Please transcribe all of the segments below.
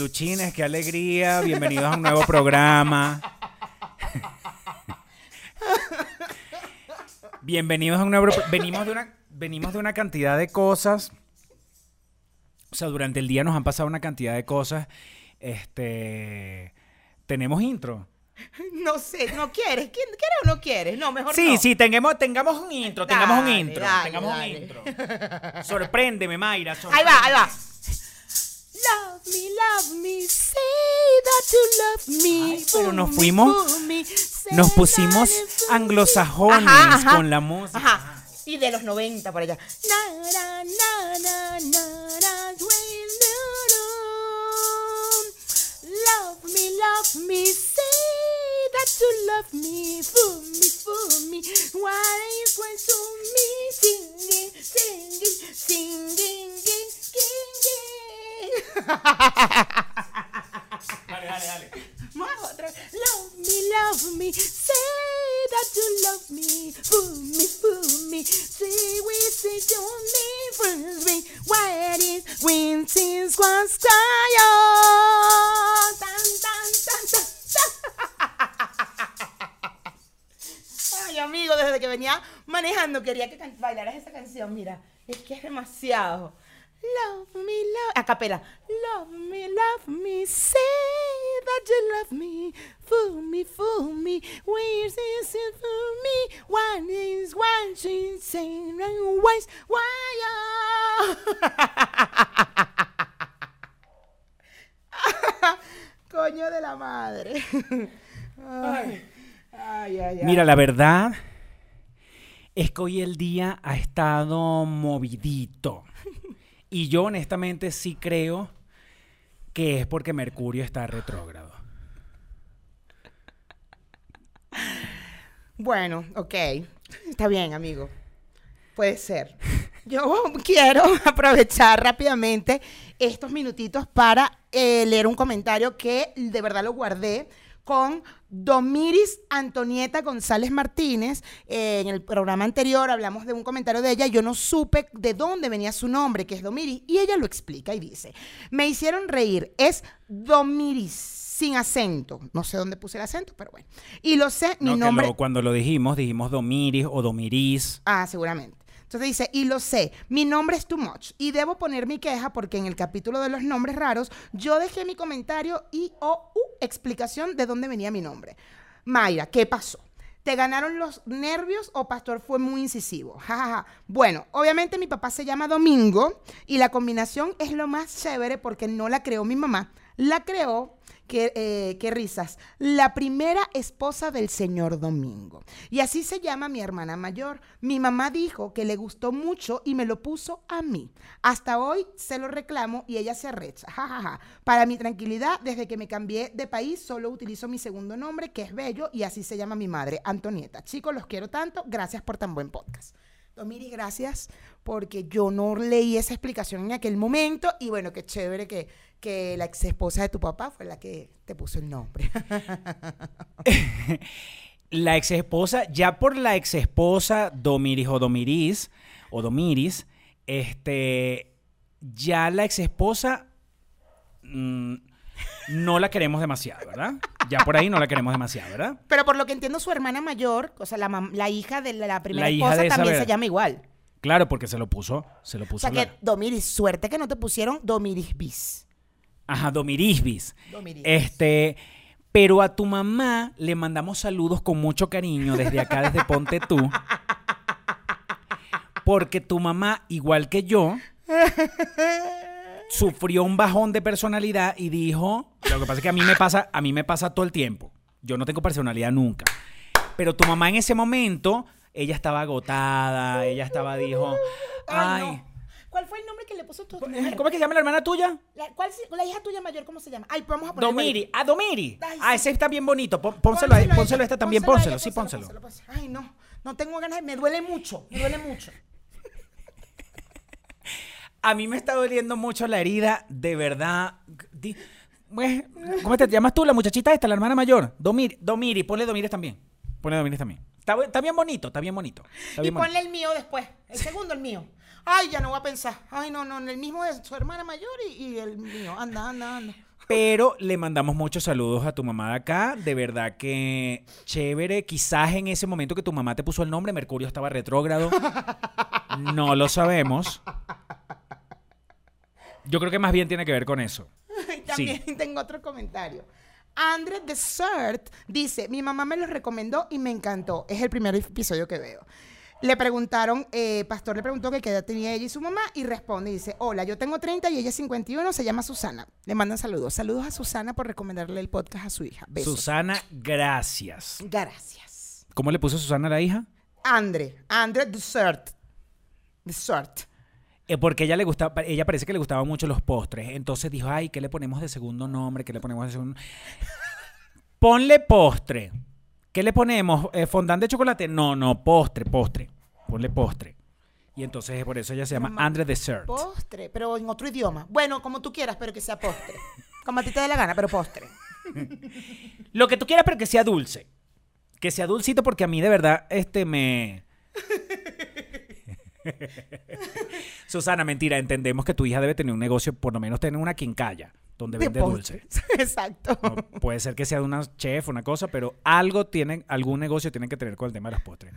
Peluchines, qué alegría. Bienvenidos a un nuevo programa. Bienvenidos a un nuevo venimos de una venimos de una cantidad de cosas. O sea, durante el día nos han pasado una cantidad de cosas. Este tenemos intro. No sé, ¿no quieres? ¿Quién, ¿Quieres o no quieres? No, mejor Sí, no. sí, tengamos, tengamos un intro, tengamos un intro. dale, tengamos dale. un intro. Sorpréndeme, Mayra. Ahí va, ahí va. Love me, love me, say that you love me. Ay, pero nos fuimos- Nos pusimos anglosajones Ajá, ajá. con la música. Ajá. Y de los 90 por allá. Love me, love me, say that you love me. Fool me, fool me. Why is going to me singing, singing, singing, ging, ging, ging. Dale, dale, dale. Más otra vez. Love me, love me, say that you love me. Fool me, fool me, say we say to me, fool me. Why it is when things was quiet. Tan, tan, tan, tan. Ay, amigo, desde que venía manejando quería que bailaras esa canción. Mira, es que es demasiado. Love me, love A capela. Love me, love me, say that you love me. Fool me, fool me, where's this for me? One is one, she's saying, and why's why? Coño de la madre. Ay, Mira, la verdad es que hoy el día ha estado movidito. Y yo honestamente sí creo que es porque Mercurio está retrógrado. Bueno, ok. Está bien, amigo. Puede ser. Yo quiero aprovechar rápidamente estos minutitos para eh, leer un comentario que de verdad lo guardé con Domiris Antonieta González Martínez. Eh, en el programa anterior hablamos de un comentario de ella. Yo no supe de dónde venía su nombre, que es Domiris, y ella lo explica y dice: Me hicieron reír. Es Domiris, sin acento. No sé dónde puse el acento, pero bueno. Y lo sé, mi No, que nombre. lo- cuando lo dijimos, dijimos Domiris o Domiris. Ah, seguramente. Entonces dice, y lo sé, mi nombre es too much y debo poner mi queja porque en el capítulo de los nombres raros yo dejé mi comentario y o u explicación de dónde venía mi nombre. Mayra, ¿qué pasó? ¿Te ganaron los nervios o Pastor fue muy incisivo? Ja, ja, ja. Bueno, obviamente mi papá se llama Domingo y la combinación es lo más chévere porque no la creó mi mamá, la creó Qué, eh, qué risas. La primera esposa del señor Domingo. Y así se llama mi hermana mayor. Mi mamá dijo que le gustó mucho y me lo puso a mí. Hasta hoy se lo reclamo y ella se arrecha. Ja, ja, ja. Para mi tranquilidad, desde que me cambié de país, solo utilizo mi segundo nombre, que es Bello, y así se llama mi madre, Antonieta. Chicos, los quiero tanto. Gracias por tan buen podcast. Domiri, gracias, porque yo no leí esa explicación en aquel momento. Y bueno, qué chévere que, que la ex esposa de tu papá fue la que te puso el nombre. La ex esposa, ya por la ex esposa Domiris o Domiris, o Domiris, este, ya la ex esposa mm, no la queremos demasiado, ¿verdad? Ya por ahí no la queremos demasiado, ¿verdad? Pero por lo que entiendo, su hermana mayor, o sea, la, la hija de la, primera La esposa también se llama igual. Claro, porque se lo puso, se lo O puso. sea la- que, Domiris, suerte que no te pusieron Domiris bis. Ajá, Domirisbis. Domirisbis. Este, pero a tu mamá le mandamos saludos con mucho cariño desde acá, desde Ponte Tú. Porque tu mamá, igual que yo, sufrió un bajón de personalidad y dijo, lo que pasa es que a mí me pasa, a mí me pasa todo el tiempo. Yo no tengo personalidad nunca. Pero tu mamá en ese momento, ella estaba agotada, ella estaba, dijo, Ay. ¿Cuál fue el nombre que le puso tu ¿cómo es que se llama la hermana tuya? La, ¿cuál la hija tuya mayor, ¿cómo se llama? Ay, vamos a poner Domiri, ah, Domiri. Ay, Ah, ese está bien bonito. Pon- Pónselo, a- pónselo a esta también, pónselo, sí, pónselo. pónselo. Ay, no, no tengo ganas, me duele mucho, me duele mucho. A mí me está doliendo mucho la herida, de verdad. ¿Cómo te llamas tú, la muchachita esta, la hermana mayor? Domiri, Domiri, ponle Domiri también. Ponle Domiri también. Está, bien bonito, está bien bonito. está Y bonito. ponle el mío después, el segundo el mío. Ay, ya no voy a pensar. Ay, no, no, el mismo de su hermana mayor y, y el mío. Anda, anda, anda. Pero le mandamos muchos saludos a tu mamá de acá. De verdad que chévere. Quizás en ese momento que tu mamá te puso el nombre, Mercurio estaba retrógrado. No lo sabemos. Yo creo que más bien tiene que ver con eso. También tengo otro comentario. Andre Desert dice, mi mamá me los recomendó y me encantó. Es el primer episodio que veo. Le preguntaron, eh, Pastor le preguntó que qué edad tenía ella y su mamá y responde y dice, hola, yo tengo 30 y ella 51, se llama Susana. Le mandan saludos. Saludos a Susana por recomendarle el podcast a su hija. Besos. Susana, gracias. Gracias. ¿Cómo le puso Susana a la hija? Andre, Andre. Desert. Eh, porque ella le gustaba, ella parece que le gustaban mucho los postres. Entonces dijo, ay, ¿qué le ponemos de segundo nombre? ¿Qué le ponemos de segundo? Ponle postre. ¿Qué le ponemos? Eh, ¿Fondant de chocolate? No, no, postre, postre. Ponle postre. Y entonces por eso ella se llama Andre Dessert. Postre, pero en otro idioma. Bueno, como tú quieras, pero que sea postre. Como a ti te dé la gana, pero postre. Lo que tú quieras, pero que sea dulce. Que sea dulcito porque a mí de verdad este me... Susana, mentira, entendemos que tu hija debe tener un negocio, por lo menos tener una quincalla donde De vende dulce. Exacto. No, puede ser que sea una chef, una cosa, pero algo tienen, algún negocio tienen que tener con el tema de los postres.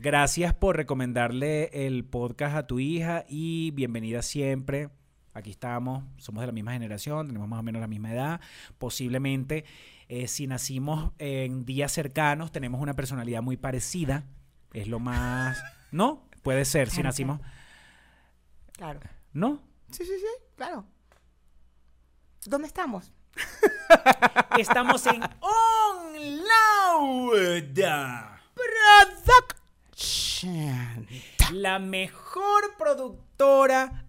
Gracias por recomendarle el podcast a tu hija y bienvenida siempre. Aquí estamos, somos de la misma generación, tenemos más o menos la misma edad. Posiblemente, eh, si nacimos en días cercanos, tenemos una personalidad muy parecida. Es lo más... ¿No? Puede ser, si nacimos... Claro. ¿No? Sí, sí, sí, claro. ¿Dónde estamos? Estamos en On Loud. Production. La mejor productora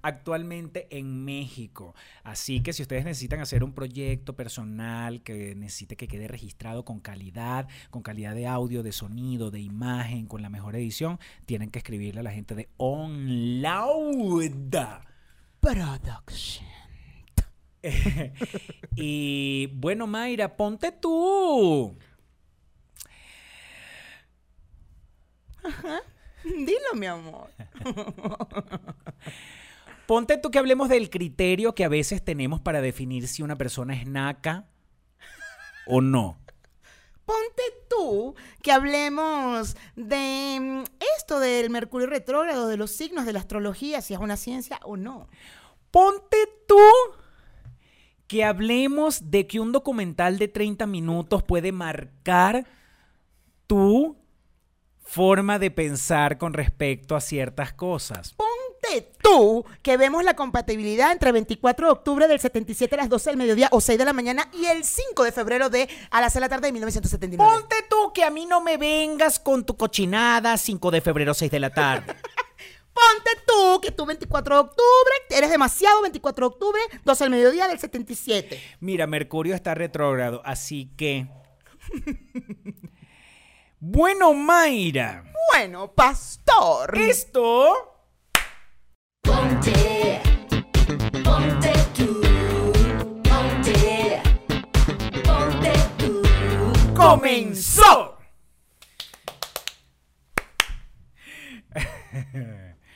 actualmente en México. Así que si ustedes necesitan hacer un proyecto personal que necesite que quede registrado con calidad, con calidad de audio, de sonido, de imagen, con la mejor edición, tienen que escribirle a la gente de On Loud. Production. y bueno, Mayra, ponte tú. Dilo, mi amor. Ponte tú que hablemos del criterio que a veces tenemos para definir si una persona es naca o no. Ponte tú que hablemos de mm, esto del Mercurio retrógrado, de los signos, de la astrología, si es una ciencia o no. Ponte tú que hablemos de que un documental de 30 minutos puede marcar tu forma de pensar con respecto a ciertas cosas. Ponte tú que vemos la compatibilidad entre 24 de octubre del 77 a las 12 del mediodía o 6 de la mañana y el 5 de febrero de a las 6 de la tarde de 1979. Ponte tú que a mí no me vengas con tu cochinada 5 de febrero 6 de la tarde. Ponte tú que tú 24 de octubre, eres demasiado 24 de octubre, 12 del mediodía del 77. Mira, Mercurio está retrógrado, así que... bueno, Mayra, Bueno, pastor. esto... Ponte, ponte tú, ponte, ponte tú. ¡Comenzó!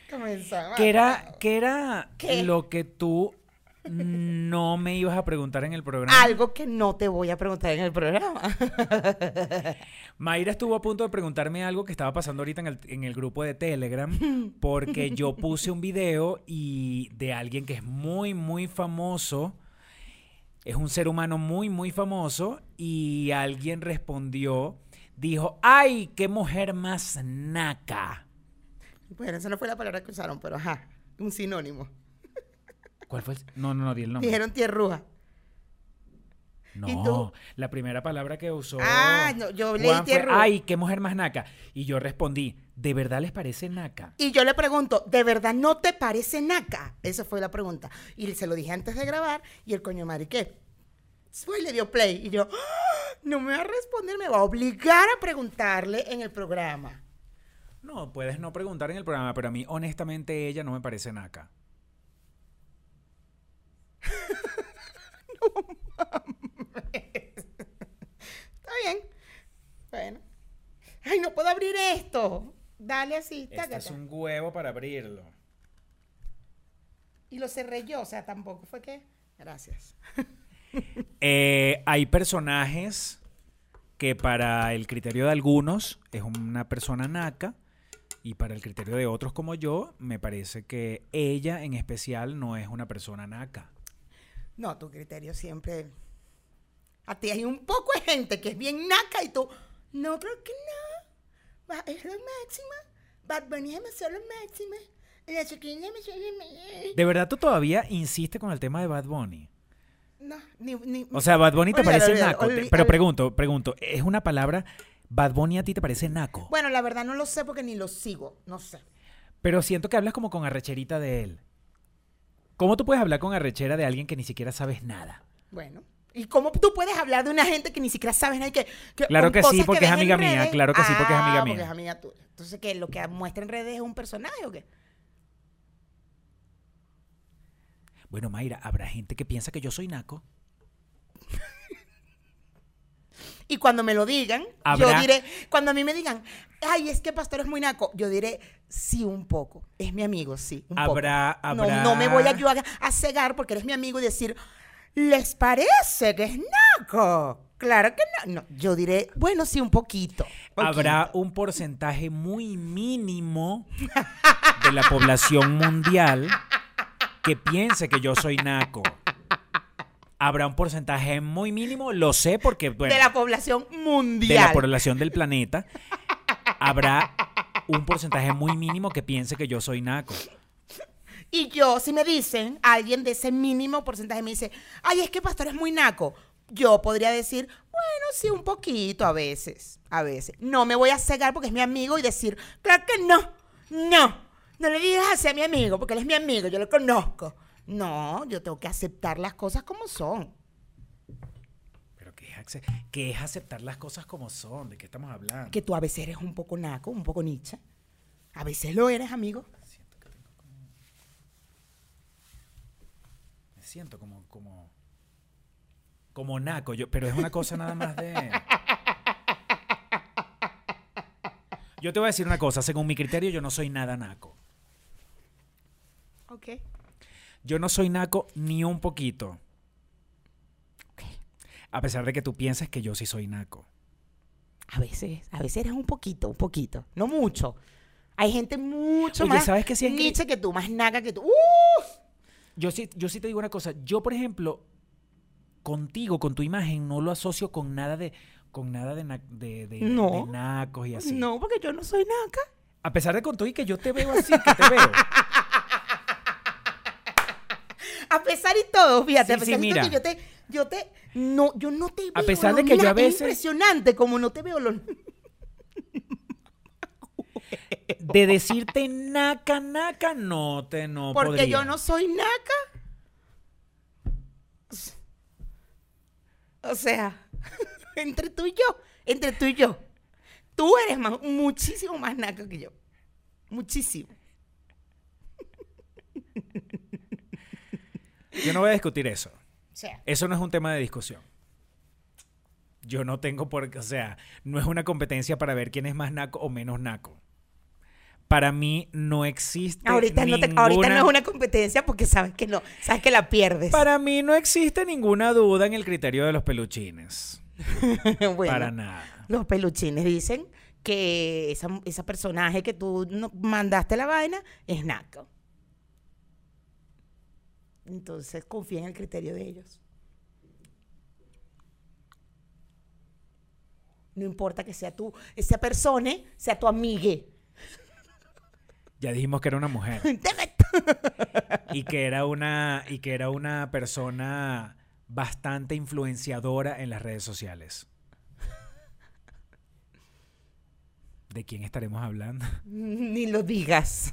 Comenzamos. ¿Qué era, qué era ¿Qué? lo que tú no me ibas a preguntar en el programa? Algo que no te voy a preguntar en el programa. Mayra estuvo a punto de preguntarme algo que estaba pasando ahorita en el, en el grupo de Telegram, porque yo puse un video y de alguien que es muy, muy famoso, es un ser humano muy, muy famoso, y alguien respondió, dijo, ¡ay, qué mujer más naca! Bueno, esa no fue la palabra que usaron, pero ajá, un sinónimo. ¿Cuál fue? el- No, no, no, di el nombre. Dijeron tierrúa. ¿y tú? No, la primera palabra que usó. Ah, no, yo leí Juan fue, tierrúa. Ay, qué mujer más naca. Y yo respondí, ¿de verdad les parece naca? Y yo le pregunto, ¿de verdad no te parece naca? Esa fue la pregunta. Y se lo dije antes de grabar y el coño madre, ¿qué? Fue y le dio play. Y yo, ¡Ah! no me va a responder, me va a obligar a preguntarle en el programa. No, puedes no preguntar en el programa, pero a mí, honestamente, ella no me parece naca. Está bien. Bueno. Ay, no puedo abrir esto. Dale así. Este es un huevo para abrirlo. Y lo cerré yo, o sea, tampoco fue que. Gracias. Eh, hay personajes que para el criterio de algunos es una persona naca y para el criterio de otros como yo me parece que ella en especial no es una persona naca. No, tu criterio siempre. A ti hay un poco de gente que es bien naca y tú. No creo que no. Es lo máximo. Bad Bunny es demasiado lo máximo. La chiquilla me. ¿De verdad tú todavía insistes con el tema de Bad Bunny? No, ni. ni O sea, Bad Bunny te parece naco. Pero pregunto, pregunto, ¿es una palabra Bad Bunny a ti te parece naco? Bueno, la verdad no lo sé porque ni lo sigo. No sé. Pero siento que hablas como con arrecherita de él. ¿Cómo tú puedes hablar con arrechera de alguien que ni siquiera sabes nada? Bueno. ¿Y cómo tú puedes hablar de una gente que ni siquiera sabes nada y que, que Claro que sí, porque es amiga mía, redes? claro que sí, porque es amiga Ah, mía. porque es amiga tuya. Entonces, ¿qué? ¿Lo que muestra en redes es un personaje o qué? Bueno, Mayra, ¿habrá gente que piensa que yo soy naco? Y cuando me lo digan, yo diré, cuando a mí me digan, ay, es que Pastor es muy naco, yo diré, sí, un poco. Es mi amigo, sí, un Habrá- poco. No- habrá- No, me voy a yo a, a cegar porque eres mi amigo y decir, ¿les parece que es naco? Claro que no. No, yo diré, bueno, sí, un poquito. Habrá un porcentaje muy mínimo de la población mundial que piense que yo soy naco. Habrá un porcentaje muy mínimo, lo sé porque, bueno, de la población mundial. de la población del planeta, habrá un porcentaje muy mínimo que piense que yo soy naco. Y yo, si me dicen, alguien de ese mínimo porcentaje me dice, ay, es que Pastor es muy naco, yo podría decir, bueno, sí, un poquito a veces, a veces. No me voy a cegar porque es mi amigo y decir, claro que no, no, no le digas así a mi amigo porque él es mi amigo, yo lo conozco. No, yo tengo que aceptar las cosas como son. Pero ¿qué es, ace- qué es aceptar las cosas como son? ¿De qué estamos hablando? Que tú a veces eres un poco naco, un poco nicha. A veces lo eres, amigo. Me siento como, como, como naco, yo, pero es una cosa nada más de... Yo te voy a decir una cosa, según mi criterio yo no soy nada naco. Ok. Yo no soy naco ni un poquito. A pesar de que tú pienses que yo sí soy naco. A veces, a veces eres un poquito, un poquito, no mucho. Hay gente mucho Oye, más ¿sabes qué sí es niche que tú, más naca que tú. ¡Uf! Yo sí, yo sí te digo una cosa. Yo, por ejemplo, contigo, con tu imagen, no lo asocio con nada de, con nada de, na- de, de- No. de nacos y así. No, porque yo no soy naca. A pesar de con todo y que yo te veo así, que te veo. A pesar y todo, fíjate, Sí, a pesar sí, todo mira. que yo te, yo te, no, yo no te veo. A pesar de que yo a es veces- impresionante como no te veo lo. De decirte naca, naca, no te no Porque podría. yo no soy naca. O sea, entre tú y yo, entre tú y yo, tú eres más, muchísimo más naca que yo. Muchísimo. Yo no voy a discutir eso. Eso no es un tema de discusión. Yo no tengo por o sea, no es una competencia para ver quién es más naco o menos naco. Para mí no existe ahorita, no te- ninguna, ahorita no es una competencia porque sabes que no, sabes que la pierdes. Para mí no existe ninguna duda en el criterio de los peluchines. Bueno, Para nada. Los peluchines dicen que esa, esa personaje que tú no- mandaste la vaina es naco. Entonces confía en el criterio de ellos. No importa que sea tú, esa persona sea tu amigue. Ya dijimos que era una mujer y que era una y que era una persona bastante influenciadora en las redes sociales. ¿De quién estaremos hablando? Ni lo digas.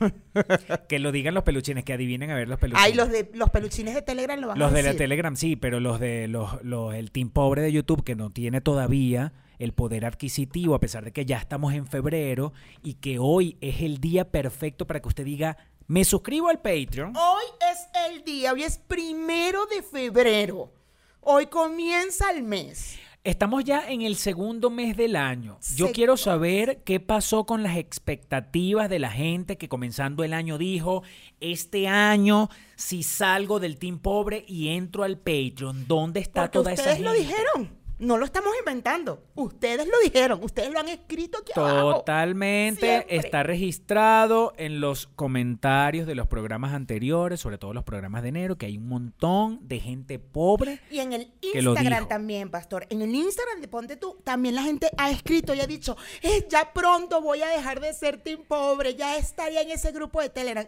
Que lo digan los peluchines, que adivinen a ver los peluchines. Ay, los de los peluchines de Telegram lo van Los a de la. Telegram sí, pero los de los, los- el team pobre de YouTube que no tiene todavía el poder adquisitivo, a pesar de que ya estamos en febrero y que hoy es el día perfecto para que usted diga, me suscribo al Patreon. Hoy es el día, hoy es primero de febrero. Hoy comienza el mes. Estamos ya en el segundo mes del año. Yo quiero saber qué pasó con las expectativas de la gente que comenzando el año dijo, este año si salgo del team pobre y entro al Patreon, ¿dónde está Porque toda esa gente? lo dijeron. No lo estamos inventando. Ustedes lo dijeron. Ustedes lo han escrito aquí abajo. Totalmente Siempre. está registrado en los comentarios de los programas anteriores, sobre todo los programas de enero, que hay un montón de gente pobre. Y en el Instagram también, pastor. En el Instagram de Ponte tú, también la gente ha escrito y ha dicho, "Eh, ya pronto voy a dejar de ser team pobre, ya estaría en ese grupo de Telegram.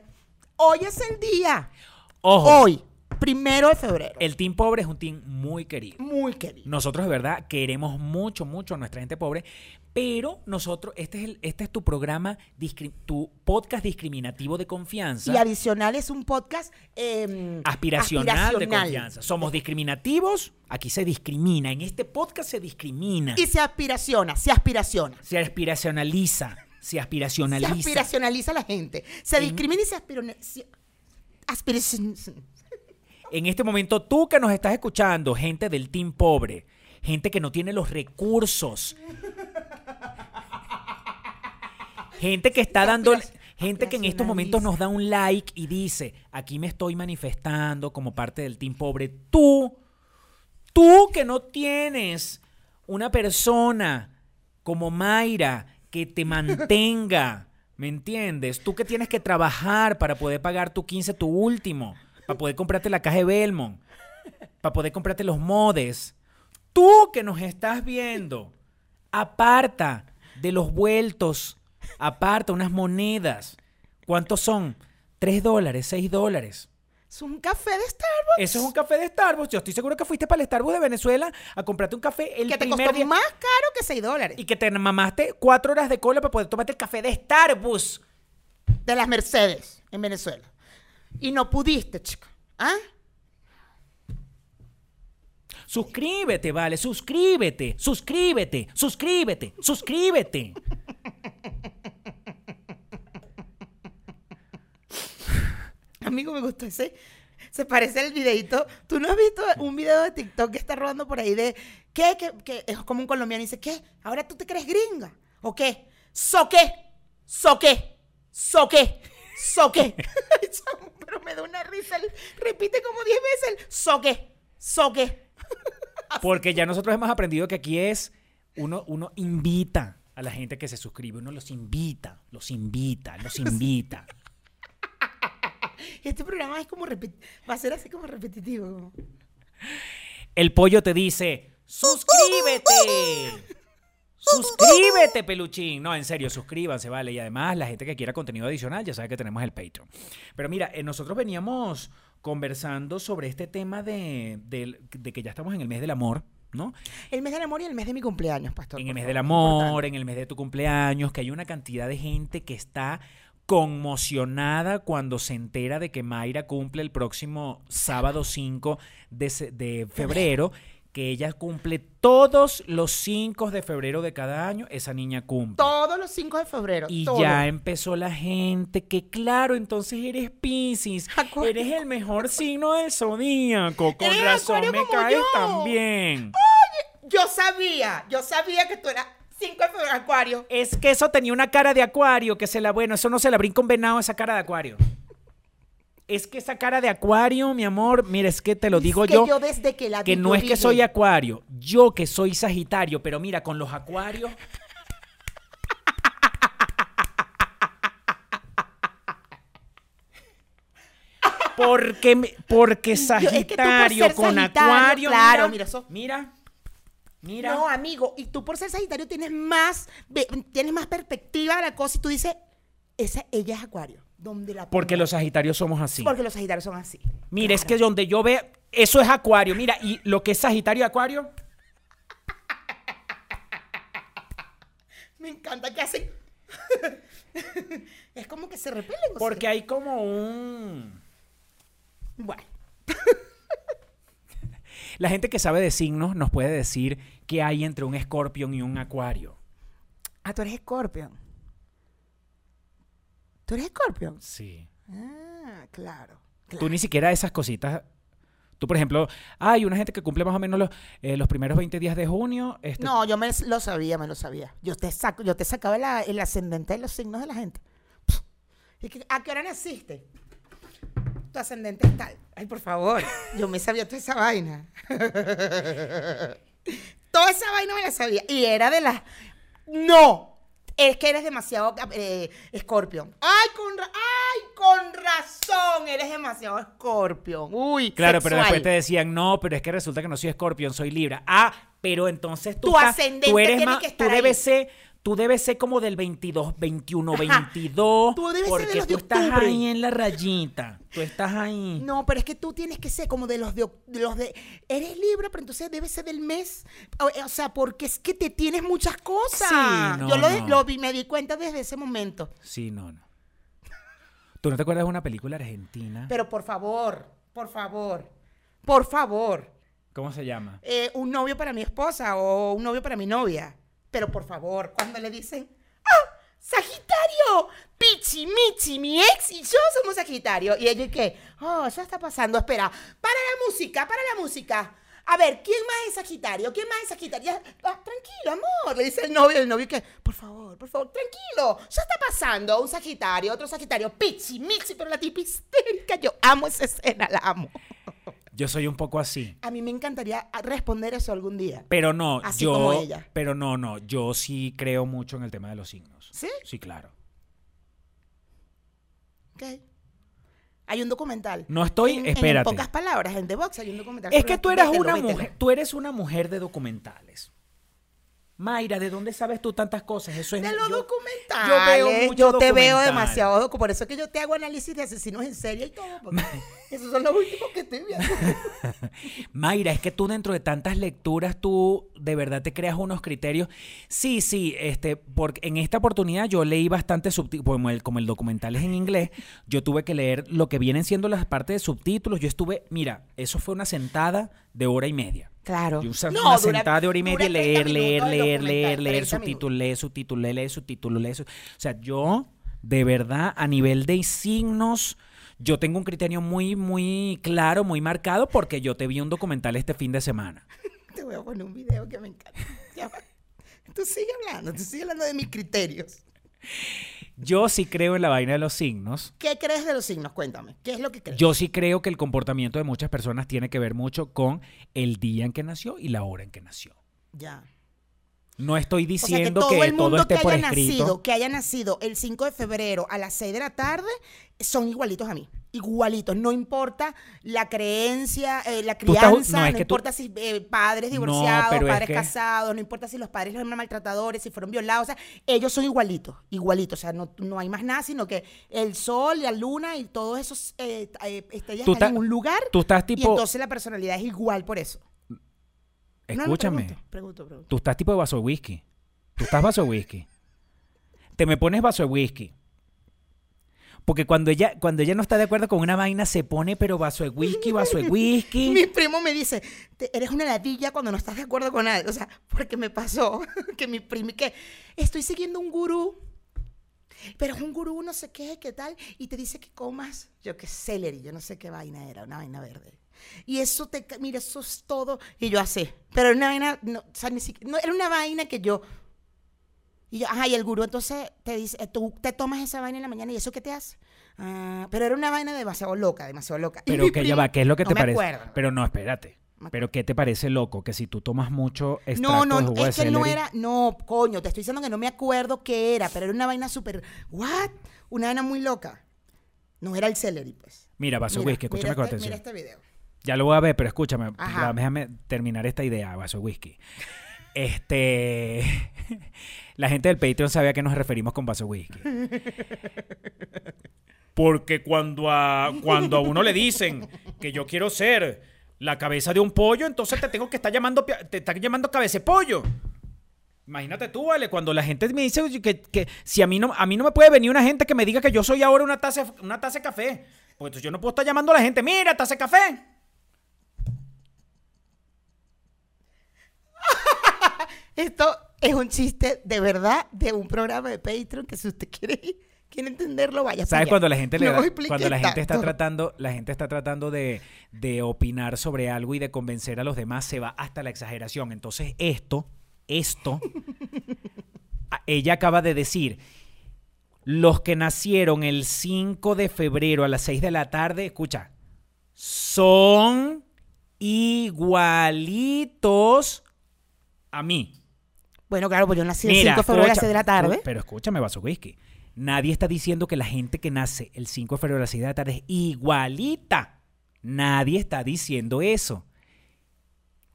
Hoy es el día. Ojo, Hoy, primero de febrero. el team pobre es un team muy querido. Muy querido. Nosotros de verdad queremos mucho, mucho a nuestra gente pobre, pero nosotros, este es, el, este es tu programa, tu podcast discriminativo de confianza. Y adicional es un podcast eh, Aspiracional, de confianza. Somos discriminativos, aquí se discrimina, en este podcast se discrimina, Y se aspiraciona, se aspiraciona. se aspiracionaliza, se Se aspiracionaliza. aspiracionaliza a la gente. Se discrimina y se aspirona. se- aspiracion- En este momento, tú que nos estás escuchando, gente del team pobre, gente que no tiene los recursos, gente que está dando, gente que en estos momentos nos da un like y dice, aquí me estoy manifestando como parte del team pobre. Tú, tú que no tienes una persona como Mayra que te mantenga, ¿me entiendes? Tú que tienes que trabajar para poder pagar tu 15, tu último, para poder comprarte la caja de Belmont, para poder comprarte los modes. Tú que nos estás viendo, aparta de los vueltos, aparta unas monedas. ¿Cuántos son? ¿Tres dólares? ¿Seis dólares? Es un café de Starbucks. Eso es un café de Starbucks. Yo estoy seguro que fuiste para el Starbucks de Venezuela a comprarte un café el que te primer costó día más caro que 6 dólares. y que te mamaste cuatro horas de cola para poder tomarte el café de Starbucks. de las Mercedes en Venezuela. Y no pudiste, chica. ¿Ah? Suscríbete, vale, suscríbete, suscríbete, suscríbete, suscríbete. Amigo, me gustó ese. Se parece al videito. ¿Tú no has visto un video de TikTok que está rodando por ahí de qué? Que, que es como un colombiano y dice, ¿qué? ¿Ahora tú te crees gringa? ¿O qué? ¿So qué? ¿So qué? ¿So qué? ¿So qué? Pero me da una risa. Él repite como 10 veces el ¿so qué? ¿So qué? Porque ya nosotros hemos aprendido que aquí es uno, uno invita a la gente que se suscribe, uno los invita, los invita, los invita. Este programa es como va a ser así como repetitivo. El pollo te dice, suscríbete. Suscríbete, peluchín. No, en serio, suscríbanse, vale. Y además, la gente que quiera contenido adicional ya sabe que tenemos el Patreon. Pero mira, eh, nosotros veníamos conversando sobre este tema de, de que ya estamos en el mes del amor, ¿no? El mes del amor y el mes de mi cumpleaños, pastor. En el mes favor, del amor, importante. en el mes de tu cumpleaños, que hay una cantidad de gente que está conmocionada cuando se entera de que Mayra cumple el próximo sábado 5 de, de febrero, que ella cumple todos los 5 de febrero de cada año, esa niña cumple. Todos los 5 de febrero. Y todo. ya empezó la gente que, claro, entonces eres Pisces, eres el mejor signo del zodíaco, con razón me caes yo. tan bien. Yo sabía, yo sabía que tú eras 5 de febrero, Acuario. Es que eso tenía una cara de acuario, que se la, bueno, eso no se la brinca un venado, esa cara de acuario. Es que esa cara de acuario, mi amor, mira, es que te lo digo que yo, yo desde que la que vi, no es que dije, soy acuario, yo que soy sagitario, pero mira, con los acuarios... Porque, porque es que tú por Sagitario con Sagitario, Acuario, claro, mira, mira eso. mira, mira. No, amigo, y tú por ser Sagitario tienes más, tienes más perspectiva de la cosa y tú dices, esa, ella es Acuario. Donde la porque los Sagitarios somos así. Porque los Sagitarios son así. Mira, es que donde yo veo, eso es Acuario. Mira, y lo que es Sagitario y Acuario, Me encanta que hacen. es como que se repelen. porque sea. hay como un... Bueno. La gente que sabe de signos nos puede decir qué hay entre un escorpión y un acuario. Ah, tú eres Scorpion. ¿Tú eres Scorpion? Sí. Ah, claro. Tú claro. ni siquiera esas cositas, Tú, por ejemplo, hay una gente que cumple más o menos los, eh, los primeros 20 días de junio. este, No, yo me lo sabía, me lo sabía. Yo te saco, yo te sacaba la- el ascendente de los signos de la gente. ¿Y qué- ¿A qué hora naciste? Tu ascendente es tal. Ay, por favor. Yo me sabía toda esa vaina. toda esa vaina me la sabía. Y era de las. No. Es que eres demasiado eh, Scorpion. Ay, con, ra- ay, con razón. Eres demasiado Scorpion. Uy, Claro, pero después te decían, no, pero es que resulta que no soy escorpión, soy libra. Ah, pero entonces tú, Tu estás- ascendente tú eres tiene que tú estar debes ahí. ser, tú debes ser como del 22, 21, Ajá. 22, Tú debes ser de porque los de tú estás ahí en la rayita, tú estás ahí. No, pero es que tú tienes que ser como de los de, los de eres libre, pero entonces debe ser del mes. O, o sea, porque es que te tienes muchas cosas. Sí, no, Yo lo, no. lo vi- me di cuenta desde ese momento. Sí, no, no. ¿Tú no te acuerdas de una película argentina? Pero por favor, por favor, por favor, ¿Cómo se llama? eh, un novio para mi esposa o un novio para mi novia. Pero por favor, cuando le dicen, ¡Ah! ¡Sagitario! Pichi, Michi, mi ex y yo somos Sagitario. Y ella, ¿y qué? Oh, ya está pasando. Espera, para la música, para la música. A ver, ¿quién más es Sagitario? ¿Quién más es Sagitario? Ah, tranquilo, amor, le dice el novio. El novio que, por favor, por favor, tranquilo. Ya está pasando un Sagitario, otro Sagitario. Pichi, Michi, pero la tipa histérica. Yo amo esa escena, la amo. Yo soy un poco así. A mí me encantaría responder eso algún día. Pero no, Así yo. como ella. Pero no, no. Yo sí creo mucho en el tema de los signos. ¿Sí? Sí, claro. Ok. Hay un documental. No estoy- En- espérate. En pocas palabras, en The Box hay un documental. Es que tú de una los 20. mujer, tú eres una mujer de documentales. Mayra, ¿de dónde sabes tú tantas cosas? Eso es De los yo- documentales. Yo veo mucho Yo te veo demasiado docu. Por eso es que yo te hago análisis de asesinos en serie y todo. porque esos son los últimos que estoy viendo. Mayra, es que tú dentro de tantas lecturas, tú de verdad te creas unos criterios. Sí, sí, este, porque en esta oportunidad yo leí bastante subtítulos, como el, como el documental es en inglés, yo tuve que leer lo que vienen siendo las partes de subtítulos. Yo estuve, mira, eso fue una sentada de hora y media. Claro. Yo usaba No, una dura- sentada de hora y media, 30 leer, leer, leer, leer, leer, 30 subtítulos, leer subtítulos, leer, leer subtítulos, leer su- O sea, yo, de verdad, a nivel de signos, yo tengo un criterio muy, muy claro, muy marcado, porque yo te vi un documental este fin de semana. Te voy a poner un video que me encanta. Ya va. Tú sigue hablando, tú sigue hablando de mis criterios. Yo sí creo en la vaina de los signos. ¿Qué crees de los signos? Cuéntame. ¿Qué es lo que crees? Yo sí creo que el comportamiento de muchas personas tiene que ver mucho con el día en que nació y la hora en que nació. Ya. No estoy O sea, que diciendo todo que el mundo todo esté que por haya escrito. nacido, que haya nacido el 5 de febrero a las 6 de la tarde, son igualitos a mí. Igualitos. No importa la creencia, eh, la estás- crianza, no, tú- importa si eh, padres No, divorciados, es padres que- casados, no importa si los padres eran maltratadores, si fueron violados. O sea, ellos son igualitos, igualitos. O sea, no, no hay más nada, sino que el sol, la luna y todos esos eh, estrellas Tú están en un lugar. tú estás Y entonces la personalidad es igual por eso. Escúchame. pregunto, pregunto, pregunto. Tú estás tipo de vaso de whisky. Tú estás vaso de whisky. Te me pones vaso de whisky. Porque cuando ella, cuando ella no está de acuerdo con una vaina, se pone, pero vaso de whisky, vaso de Mi whisky. primo me dice, "Te- eres una ladilla cuando no estás de acuerdo con algo. O sea, porque me pasó que mi primo, que estoy siguiendo un gurú, pero es un gurú no sé qué, qué tal, y te dice que comas, yo qué celery, yo no sé qué vaina era, una vaina verde. Y eso te, mira, eso es todo. Y yo así, pero era una vaina, no, o sea, ni siquiera, no, era una vaina que yo... Y yo, ajá, y el gurú entonces te dice, eh, tú te tomas esa vaina en la mañana y eso qué te hace. Ah, pero era una vaina demasiado loca, demasiado loca. Pero que ya va, ¿qué es lo que no te me parece? acuerdo. Pero no, espérate. Pero ¿qué te parece loco? Que si tú tomas mucho No, extracto no, de jugo es de que no era, no, coño, te estoy diciendo que no me acuerdo qué era, pero era una vaina súper, ¿what? Una vaina muy loca. No era el celery, pues. Mira, vaso de whisky, escúchame mira con este- atención. Mira este video. Ya lo voy a ver, pero escúchame, Ajá. déjame terminar esta idea, vaso de whisky. Este. La gente del Patreon sabe a qué nos referimos con vaso whisky. Porque cuando a, cuando a uno le dicen que yo quiero ser la cabeza de un pollo, entonces te tengo que estar llamando, te está llamando cabeza pollo. Imagínate tú, vale, cuando la gente me dice que, que si a mí no a mí no me puede venir una gente que me diga que yo soy ahora una taza una taza de café, pues yo no puedo estar llamando a la gente, mira, taza de café. Esto, es un chiste de verdad de un programa de Patreon que si usted quiere, quiere entenderlo, vaya. ¿Sabes cuando la gente le da- cuando la gente está tratando, la gente está tratando de, de opinar sobre algo y de convencer a los demás, se va hasta la exageración. Entonces, esto, esto, ella acaba de decir. Los que nacieron el 5 de febrero a las 6 de la tarde, escucha, son igualitos a mí. Bueno, claro, pues yo nací el Mira, 5 de febrero a las escucha- 6 de la tarde. Pero escúchame, vaso whisky. Nadie está diciendo que la gente que nace el 5 de febrero a las 6 de la tarde es igualita. Nadie está diciendo eso.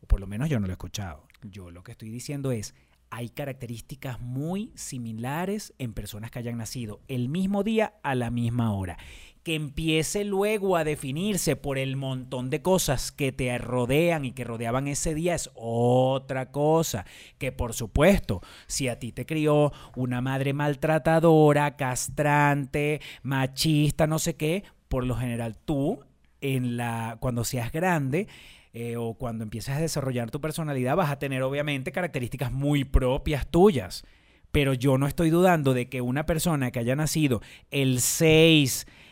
O por lo menos yo no lo he escuchado. Yo lo que estoy diciendo es, hay características muy similares en personas que hayan nacido el mismo día a la misma hora. Que empiece luego a definirse por el montón de cosas que te rodean y que rodeaban ese día es otra cosa. Que por supuesto, si a ti te crió una madre maltratadora, castrante, machista, no sé qué, por lo general tú, en la, cuando seas grande, eh, o cuando empieces a desarrollar tu personalidad, vas a tener obviamente características muy propias tuyas. Pero yo no estoy dudando de que una persona que haya nacido el 6, de-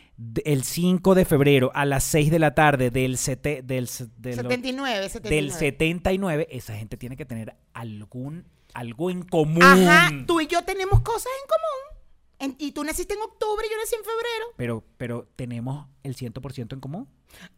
el 5 de febrero a las 6 de la tarde del, sete- del, de lo- 79, 79. del 79, esa gente tiene que tener algún, algo en común. Ajá, tú y yo tenemos cosas en común. En- y tú naciste en octubre y yo nací en febrero. Pero, pero tenemos el 100% en común.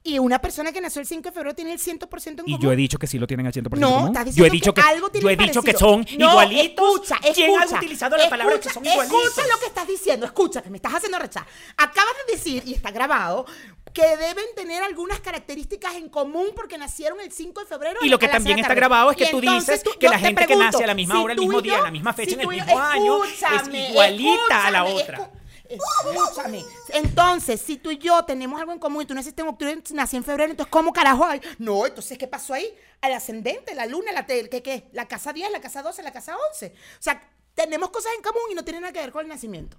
Y una persona que nació el 5 de febrero tiene el 100% en Y común. yo he dicho que sí lo tienen al 100% en No, común. estás yo he dicho que, que, algo yo he dicho que son No, igualitos. Escucha, ¿Quién ha escucha, utilizado la palabra que escucha, son igualitos? Escucha lo que estás diciendo, escucha, que me estás haciendo rechazar. Acabas de decir, y está grabado, que deben tener algunas características en común porque nacieron el 5 de febrero. Y lo que a también está grabado es que Y tú dices que la te gente que nace a la misma si hora, el y mismo yo- día, en la misma fecha, si en el y- mismo año, es igualita a la otra. Escúchame. Entonces, si tú y yo tenemos algo en común y tú naciste en octubre nací en febrero, entonces, ¿cómo carajo hay? No, entonces, ¿qué pasó ahí? Al ascendente, la luna, la, ¿qué, qué? la casa 10, la casa 12, la casa 11. O sea, tenemos cosas en común y no tienen nada que ver con el nacimiento.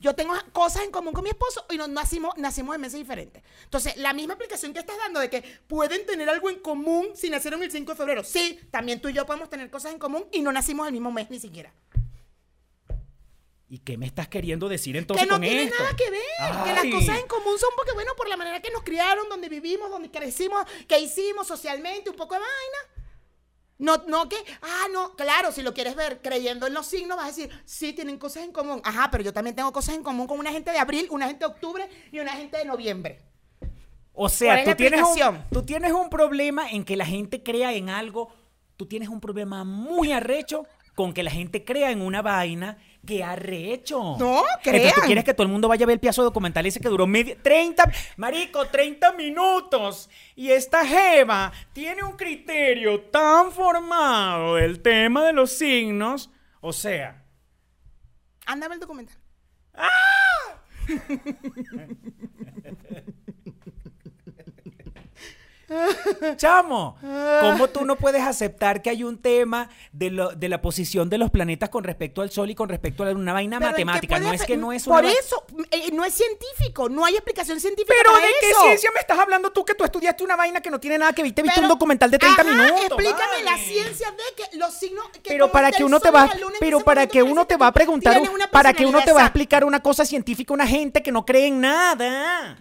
Yo tengo cosas en común con mi esposo y nos nacimos, nacimos en meses diferentes. Entonces, la misma explicación que estás dando de que pueden tener algo en común si nacieron el 5 de febrero. Sí, también tú y yo podemos tener cosas en común y no nacimos el mismo mes ni siquiera. ¿Y qué me estás queriendo decir entonces que no con tiene esto? nada que ver. Que las cosas en común son porque, bueno, por la manera que nos criaron, donde vivimos, donde crecimos, que hicimos socialmente, un poco de vaina. No, no que, ah, no, claro, si lo quieres ver creyendo en los signos, vas a decir, sí, tienen cosas en común. Ajá, pero yo también tengo cosas en común con una gente de abril, una gente de octubre y una gente de noviembre. O ¿Cuál sea, tú tienes, un, tú tienes un problema en que la gente crea en algo. Tú tienes un problema muy arrecho con que la gente crea en una vaina que arrecho. No, Entonces tú crean. quieres que todo el mundo vaya a ver el piazo documental ese que duró media, 30, marico, 30 minutos. Y esta jeva tiene un criterio tan formado del tema de los signos. O sea, Ándame el documental. Chamo, ¿cómo tú no puedes aceptar que hay un tema de, lo- de la posición de los planetas con respecto al Sol y con respecto a la Luna? Una vaina Pero ¿en qué matemática, no es que no es una Por eso, eh, no es científico, no hay explicación científica Pero para ¿de qué eso. ciencia me estás hablando tú que tú estudiaste una vaina que no tiene nada que ver? Te viste Pero- un documental de 30 Ajá, minutos. Explícame la ciencia de que los signos. que Pero para que uno te va, pero para que uno te va a preguntar, para que uno te va a explicar una cosa científica a una gente que no cree en nada.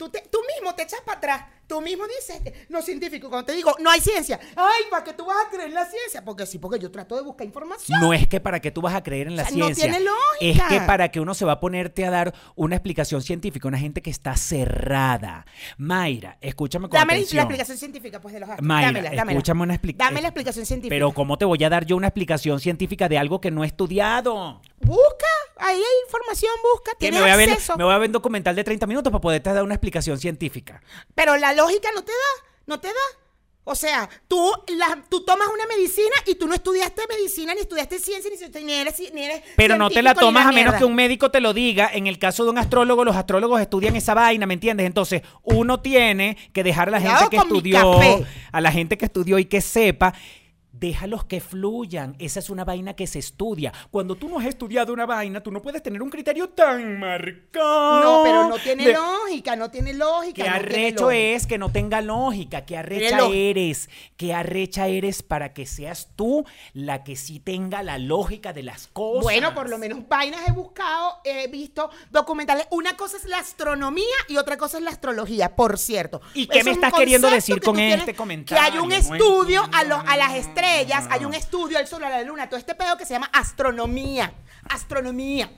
Tú, te- tú mismo te echas para atrás. Tú mismo dices, no científico. Cuando te digo, no hay ciencia. Ay, ¿para qué tú vas a creer en la ciencia? Porque sí, porque yo trato de buscar información. No es que para que tú vas a creer en la O sea, no ciencia. tiene Es lógica. que para que uno se va a ponerte a dar una explicación científica, una gente que está cerrada. Mayra, escúchame con Dame la explicación científica, pues, de los astros. Mayra, dámela, dámela. escúchame una expli- Dame la explicación científica. Pero ¿cómo te voy a dar yo una explicación científica de algo que no he estudiado? Busca, ahí hay información, busca. Tienes me voy, a ver, acceso. me voy a ver un documental de 30 minutos para poderte dar una explicación científica. Pero la lógica no te da, no te da. O sea, tú, la- tú tomas una medicina y tú no estudiaste medicina, ni estudiaste ciencia, ni, ni eres, ni eres Pero no te la tomas a menos que un médico te lo diga. En el caso de un astrólogo, los astrólogos estudian esa vaina, ¿me entiendes? Entonces, uno tiene que dejar a la gente que estudió, a la gente que estudió y que sepa Déjalos que fluyan. Esa es una vaina que se estudia. Cuando tú no has estudiado una vaina, tú no puedes tener un criterio tan marcado. No, pero no tiene de- lógica, no tiene lógica. Qué no arrecho es que no tenga lógica, qué arrecha eres, qué arrecha eres para que seas tú la que sí tenga la lógica de las cosas. Bueno, por lo menos vainas he buscado, he visto documentales. Una cosa es la astronomía y otra cosa es la astrología, por cierto. ¿Y qué me estás queriendo decir que con este comentario? Que hay un No estudio a, entiendo. lo- a las estrellas, hay un estudio al sol, a la luna, todo este pedo que se llama astronomía. Astronomía.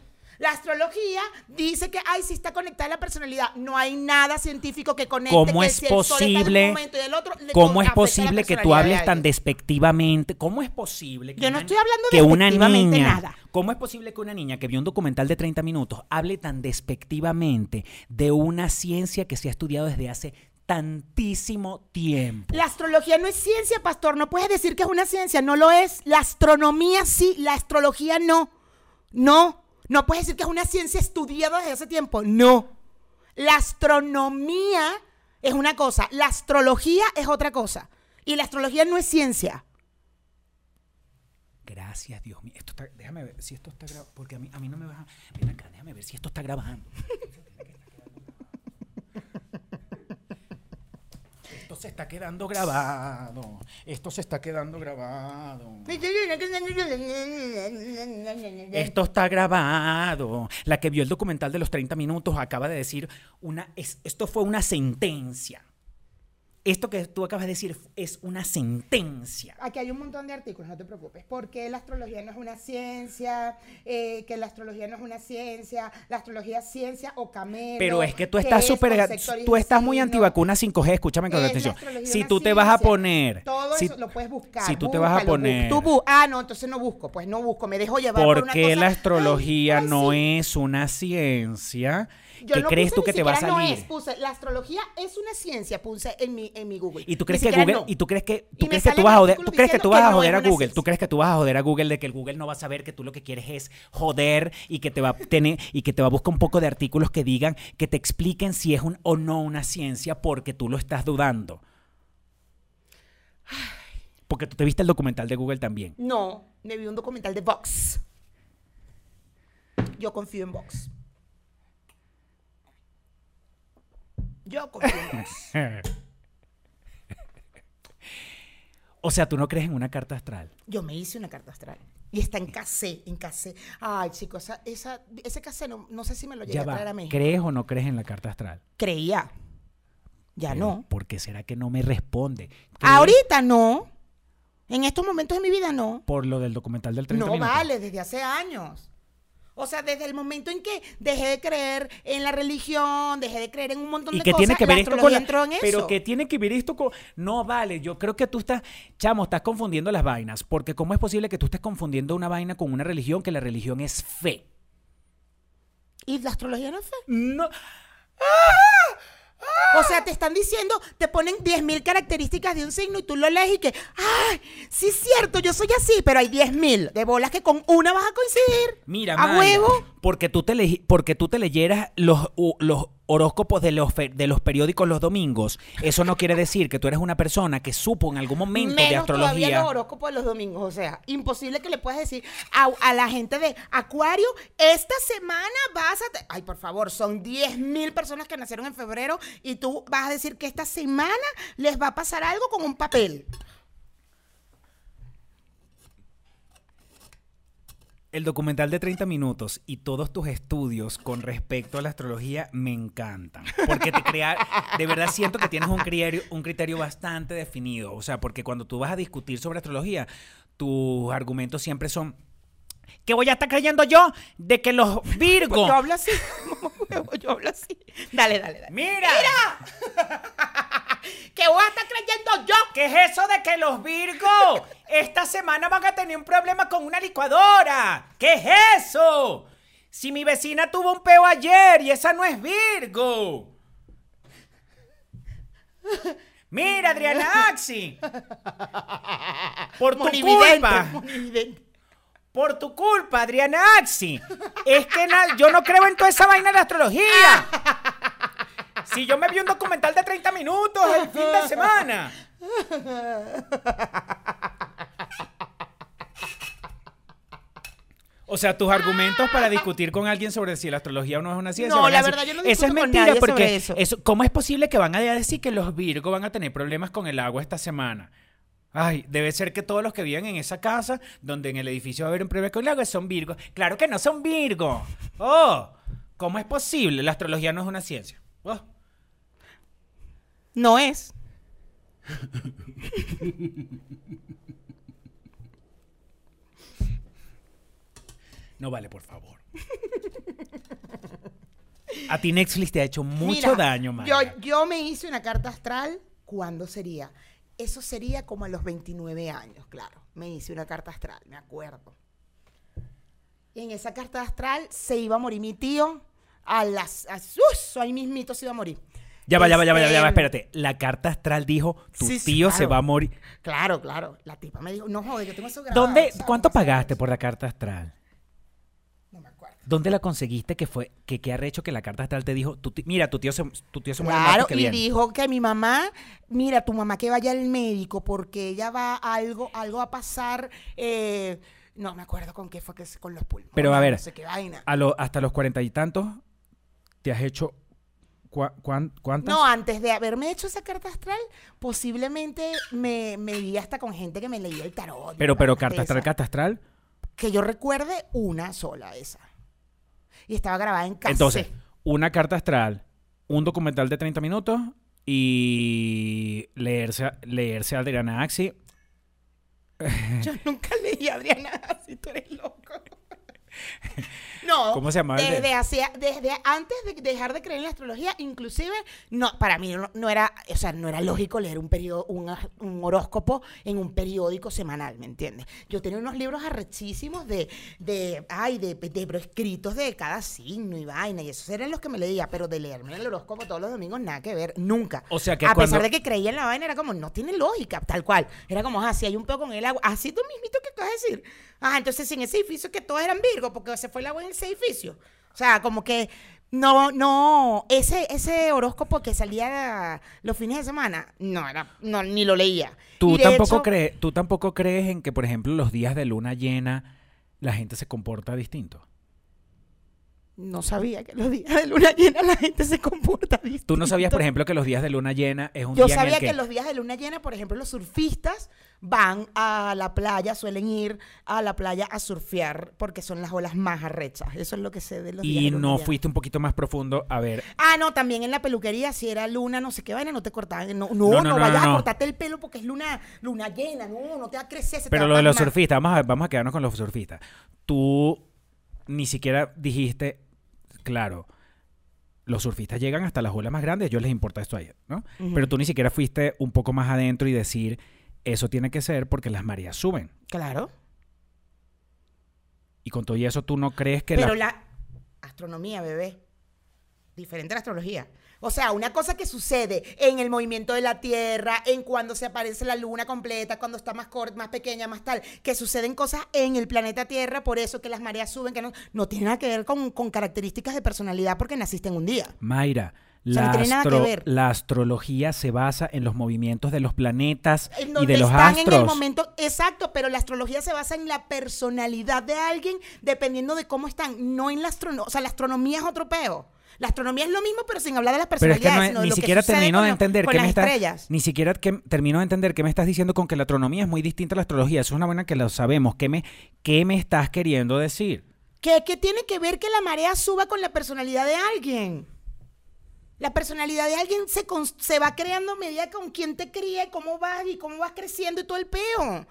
La astrología dice que, ay, sí está conectada la personalidad. No hay nada científico que conecte ¿Cómo que es si el sol está en un posible? y el otro, le ¿Cómo es posible que tú de hables tan despectivamente? ¿Cómo es posible que Yo no estoy hablando que una niña, nada. ¿Cómo es posible que una niña que vio un documental de 30 minutos hable tan despectivamente de una ciencia que se ha estudiado desde hace tantísimo tiempo? La astrología no es ciencia, pastor. No puedes decir que es una ciencia. No lo es. La astronomía sí, la astrología no. No. No puedes decir que es una ciencia estudiada desde hace tiempo. No. La astronomía es una cosa. La astrología es otra cosa. Y la astrología no es ciencia. Gracias, Dios mío. Esto está, déjame ver si esto está grabando. Porque a mí, a mí no me va. Ven acá, déjame ver si esto está grabando. se está quedando grabado. Esto se está quedando grabado. Esto está grabado. La que vio el documental de los 30 minutos acaba de decir una. es- esto fue una sentencia. Esto que tú acabas de decir es una sentencia. Aquí hay un montón de artículos, no te preocupes. Porque la astrología no es una ciencia, Eh, que la astrología no es una ciencia, la astrología es ciencia o camelo. Pero es que tú ¿qué estás es súper. concepto Tú estás muy antivacuna 5G. Escúchame con Es atención. Si una tú te vas a poner. Todo si- eso lo puedes buscar. si tú te vas a poner- tú bu- ah, no, entonces no busco. Pues no busco. Me dejo llevar por una Porque cosa. la astrología ay, no sí. es una ciencia. Yo ¿Qué no crees tú que te va a salir? No es, puse, la astrología es una ciencia, puse en mi, en mi Google. Y tú Ni crees que Google, no. y tú crees que tú crees que tú vas a joder, tú crees que tú vas a joder a Google, tú crees que tú vas a joder a Google de que el Google no va a saber que tú lo que quieres es joder y que te va a tener y que te va a buscar un poco de artículos que digan que te expliquen si es un o no una ciencia porque tú lo estás dudando. Porque tú te viste el documental de Google también. No, me vi un documental de Vox. Yo confío en Vox. Yo confío en Vox. O sea, tú no crees en una carta astral. Yo me hice una carta astral. Y está en casé, en casé. Ay, chicos, esa, esa- ese casé no, no sé si me lo llegué Ya a traer va. a México. ¿Crees o no crees en la carta astral? Creía. Ya Pero, no. ¿Por qué será que no me responde? ¿Crees Ahorita no. En estos momentos de mi vida no. Por lo del documental del 30 No minutos. vale, desde hace años. O sea, desde el momento en que dejé de creer en la religión, dejé de creer en un montón ¿Y de qué cosas, tiene que ver esto con la- entró en eso. Pero qué tiene que ver esto con No vale, yo creo que tú estás chamo, estás confundiendo las vainas, porque cómo es posible que tú estés confundiendo una vaina con una religión que la religión es fe. ¿Y la astrología no es fe? No, O sea, te están diciendo, te ponen 10.000 características de un signo y tú lo lees y que, ¡ay! Sí es cierto, yo soy así, pero hay 10.000 de bolas que con una vas a coincidir. mira, A Maya, huevo. porque tú te le- porque tú te leyeras los los horóscopos de los de los periódicos los domingos, eso no quiere decir que tú eres una persona que supo en algún momento de Menos todavía astrología. los horóscopos de los domingos. O sea, imposible que le puedas decir a, a la gente de Acuario, esta semana vas a... te-". Ay, por favor, son 10.000 personas que nacieron en febrero y tú vas a decir que esta semana les va a pasar algo con un papel. El documental de 30 minutos y todos tus estudios con respecto a la astrología me encantan. Porque te crea, de verdad siento que tienes un criterio, un criterio bastante definido. O sea, porque cuando tú vas a discutir sobre astrología, tus argumentos siempre son. ¿Qué voy a estar creyendo yo de que los Pues Virgos. yo hablo así. yo hablo así. Dale, dale, dale. ¡Mira! ¿Qué voy a estar creyendo yo? ¿Qué es eso de que los Virgos esta semana van a tener un problema con una licuadora? ¿Qué es eso? Si mi vecina tuvo un peo ayer y esa no es Virgo. Mira, Adriana Axi. Por tu Monividente, culpa. monividente. Por tu culpa, Adriana Axi. Es que yo no creo en toda esa vaina de astrología. Si yo me vi un documental de 30 minutos el fin de semana. O sea, tus argumentos para discutir con alguien sobre si la astrología o no es una ciencia. No, la verdad yo no Esa es mentira con nadie porque sobre eso. eso. ¿cómo es posible que van a decir que los Virgo van a tener problemas con el agua esta semana? Ay, debe ser que todos los que viven en esa casa, donde en el edificio va a haber un el agua, son Virgos. Claro que no son Virgos. Oh, ¿cómo es posible? La astrología no es una ciencia. Oh. No es. No vale, por favor. A ti Netflix te ha hecho mucho Mira, daño, yo, Mayra. yo me hice una carta astral. ¿Cuándo sería? Eso sería como a los 29 años, claro. Me hice una carta astral, me acuerdo. Y en esa carta astral se iba a morir mi tío. A las. A, ahí mismito se iba a morir. Ya va, ya va, ya va, ya va, ya va, Este, espérate. La carta astral dijo, tu Sí, sí, tío se va a morir. Claro, claro. La tipa me dijo, no joder, yo tengo eso grabado. ¿Dónde, cuánto pagaste por la carta astral? ¿Dónde la conseguiste que fue, que qué arrecho que la carta astral te dijo, tu ti- mira, tu tío se, tu tío se muere el Claro, martes que y viene"? dijo que mi mamá, mira, tu mamá que vaya al médico porque ella va a algo, algo a pasar, eh, no me acuerdo con qué fue que es- con los pulmones. Pero a ver, no sé qué vaina. A lo- hasta los cuarenta y tantos, ¿te has hecho cua- cuán- cuántas? No, antes de haberme hecho esa carta astral, posiblemente me, me vi hasta con gente que me leía el tarot. pero, pero carta astral, carta astral. Que yo recuerde una sola esa. Y estaba grabada en casa. Entonces, una carta astral, un documental de 30 minutos y leerse, a- leerse a Adriana Axi. Yo nunca leí a Adriana así, tú eres loco. No, ¿Cómo se llamaba el de- desde, hacia- desde antes de dejar de creer en la astrología, inclusive, no, para mí no, no era, o sea, no era lógico leer un periodo, un, un horóscopo en un periódico semanal, ¿me entiendes? Yo tenía unos libros arrechísimos de, de, ay, de, de, pero escritos de cada signo y vaina, y esos eran los que me leía, pero de leerme el horóscopo todos los domingos, nada que ver, nunca. O sea que A cuando- pesar de que creía en la vaina, era como, no tiene lógica, tal cual. Era como, ah, si hay un peo con el agua, así tú mismito que acabas de decir. Ah, entonces en ese edificio que todos eran Virgo, porque se fue el agua en ese edificio. O sea, como que no, no, ese, ese horóscopo que salía los fines de semana, no era, no, ni lo leía. ¿Tú tampoco, hecho, crees, ¿Tú tampoco crees en que, por ejemplo, los días de luna llena la gente se comporta distinto? No sabía que los días de luna llena la gente se comporta distinto. ¿Tú no sabías, por ejemplo, que los días de luna llena es un Yo día sabía en que... el que... los días de luna llena, por ejemplo, los surfistas van a la playa, suelen ir a la playa a surfear porque son las olas más arrechas. Eso es lo que sé de los días Y de luna no llena. fuiste un poquito más profundo a ver... Ah, no, también en la peluquería, si era luna, no sé qué vaina, no te cortaban. No, no, No, no, no, no, vayas a cortarte el pelo porque es luna, luna llena, no, no te va a crecer. se te Pero va lo a de los surfistas, vamos a, vamos a quedarnos con los surfistas. Tú ni siquiera dijiste, claro, los surfistas llegan hasta las olas más grandes, yo les importa esto a ellos, ¿no? Pero tú ni siquiera fuiste un poco más adentro y decir, eso tiene que ser porque las mareas suben. Claro. Y con todo y eso tú no crees que Pero la... la astronomía, bebé, diferente a la astrología. O sea, una cosa que sucede en el movimiento de la Tierra, en cuando se aparece la luna completa, cuando está más corta, más pequeña, más tal, que suceden cosas en el planeta Tierra, por eso que las mareas suben, que no, no tiene nada que ver con, con características de personalidad porque naciste en un día. Mayra, O sea, la, no astro- la astrología se basa en los movimientos de los planetas En y de los están en el momento exacto, pero la astrología se basa en la personalidad de alguien dependiendo de cómo están, no en la astronomía. O sea, la astronomía es otro peo. La astronomía es lo mismo, pero sin hablar de las Pero es que personalidades, no es- ni lo que siquiera termino con de entender qué me estás ni siquiera que termino de entender qué me estás diciendo con que la astronomía es muy distinta a la astrología. Eso es una buena que lo sabemos. ¿Qué me, qué me estás queriendo decir? ¿Qué, qué tiene que ver que la marea suba con la personalidad de alguien? La personalidad de alguien se, se va creando a medida con quién te cría y cómo vas y cómo vas creciendo y todo el peo.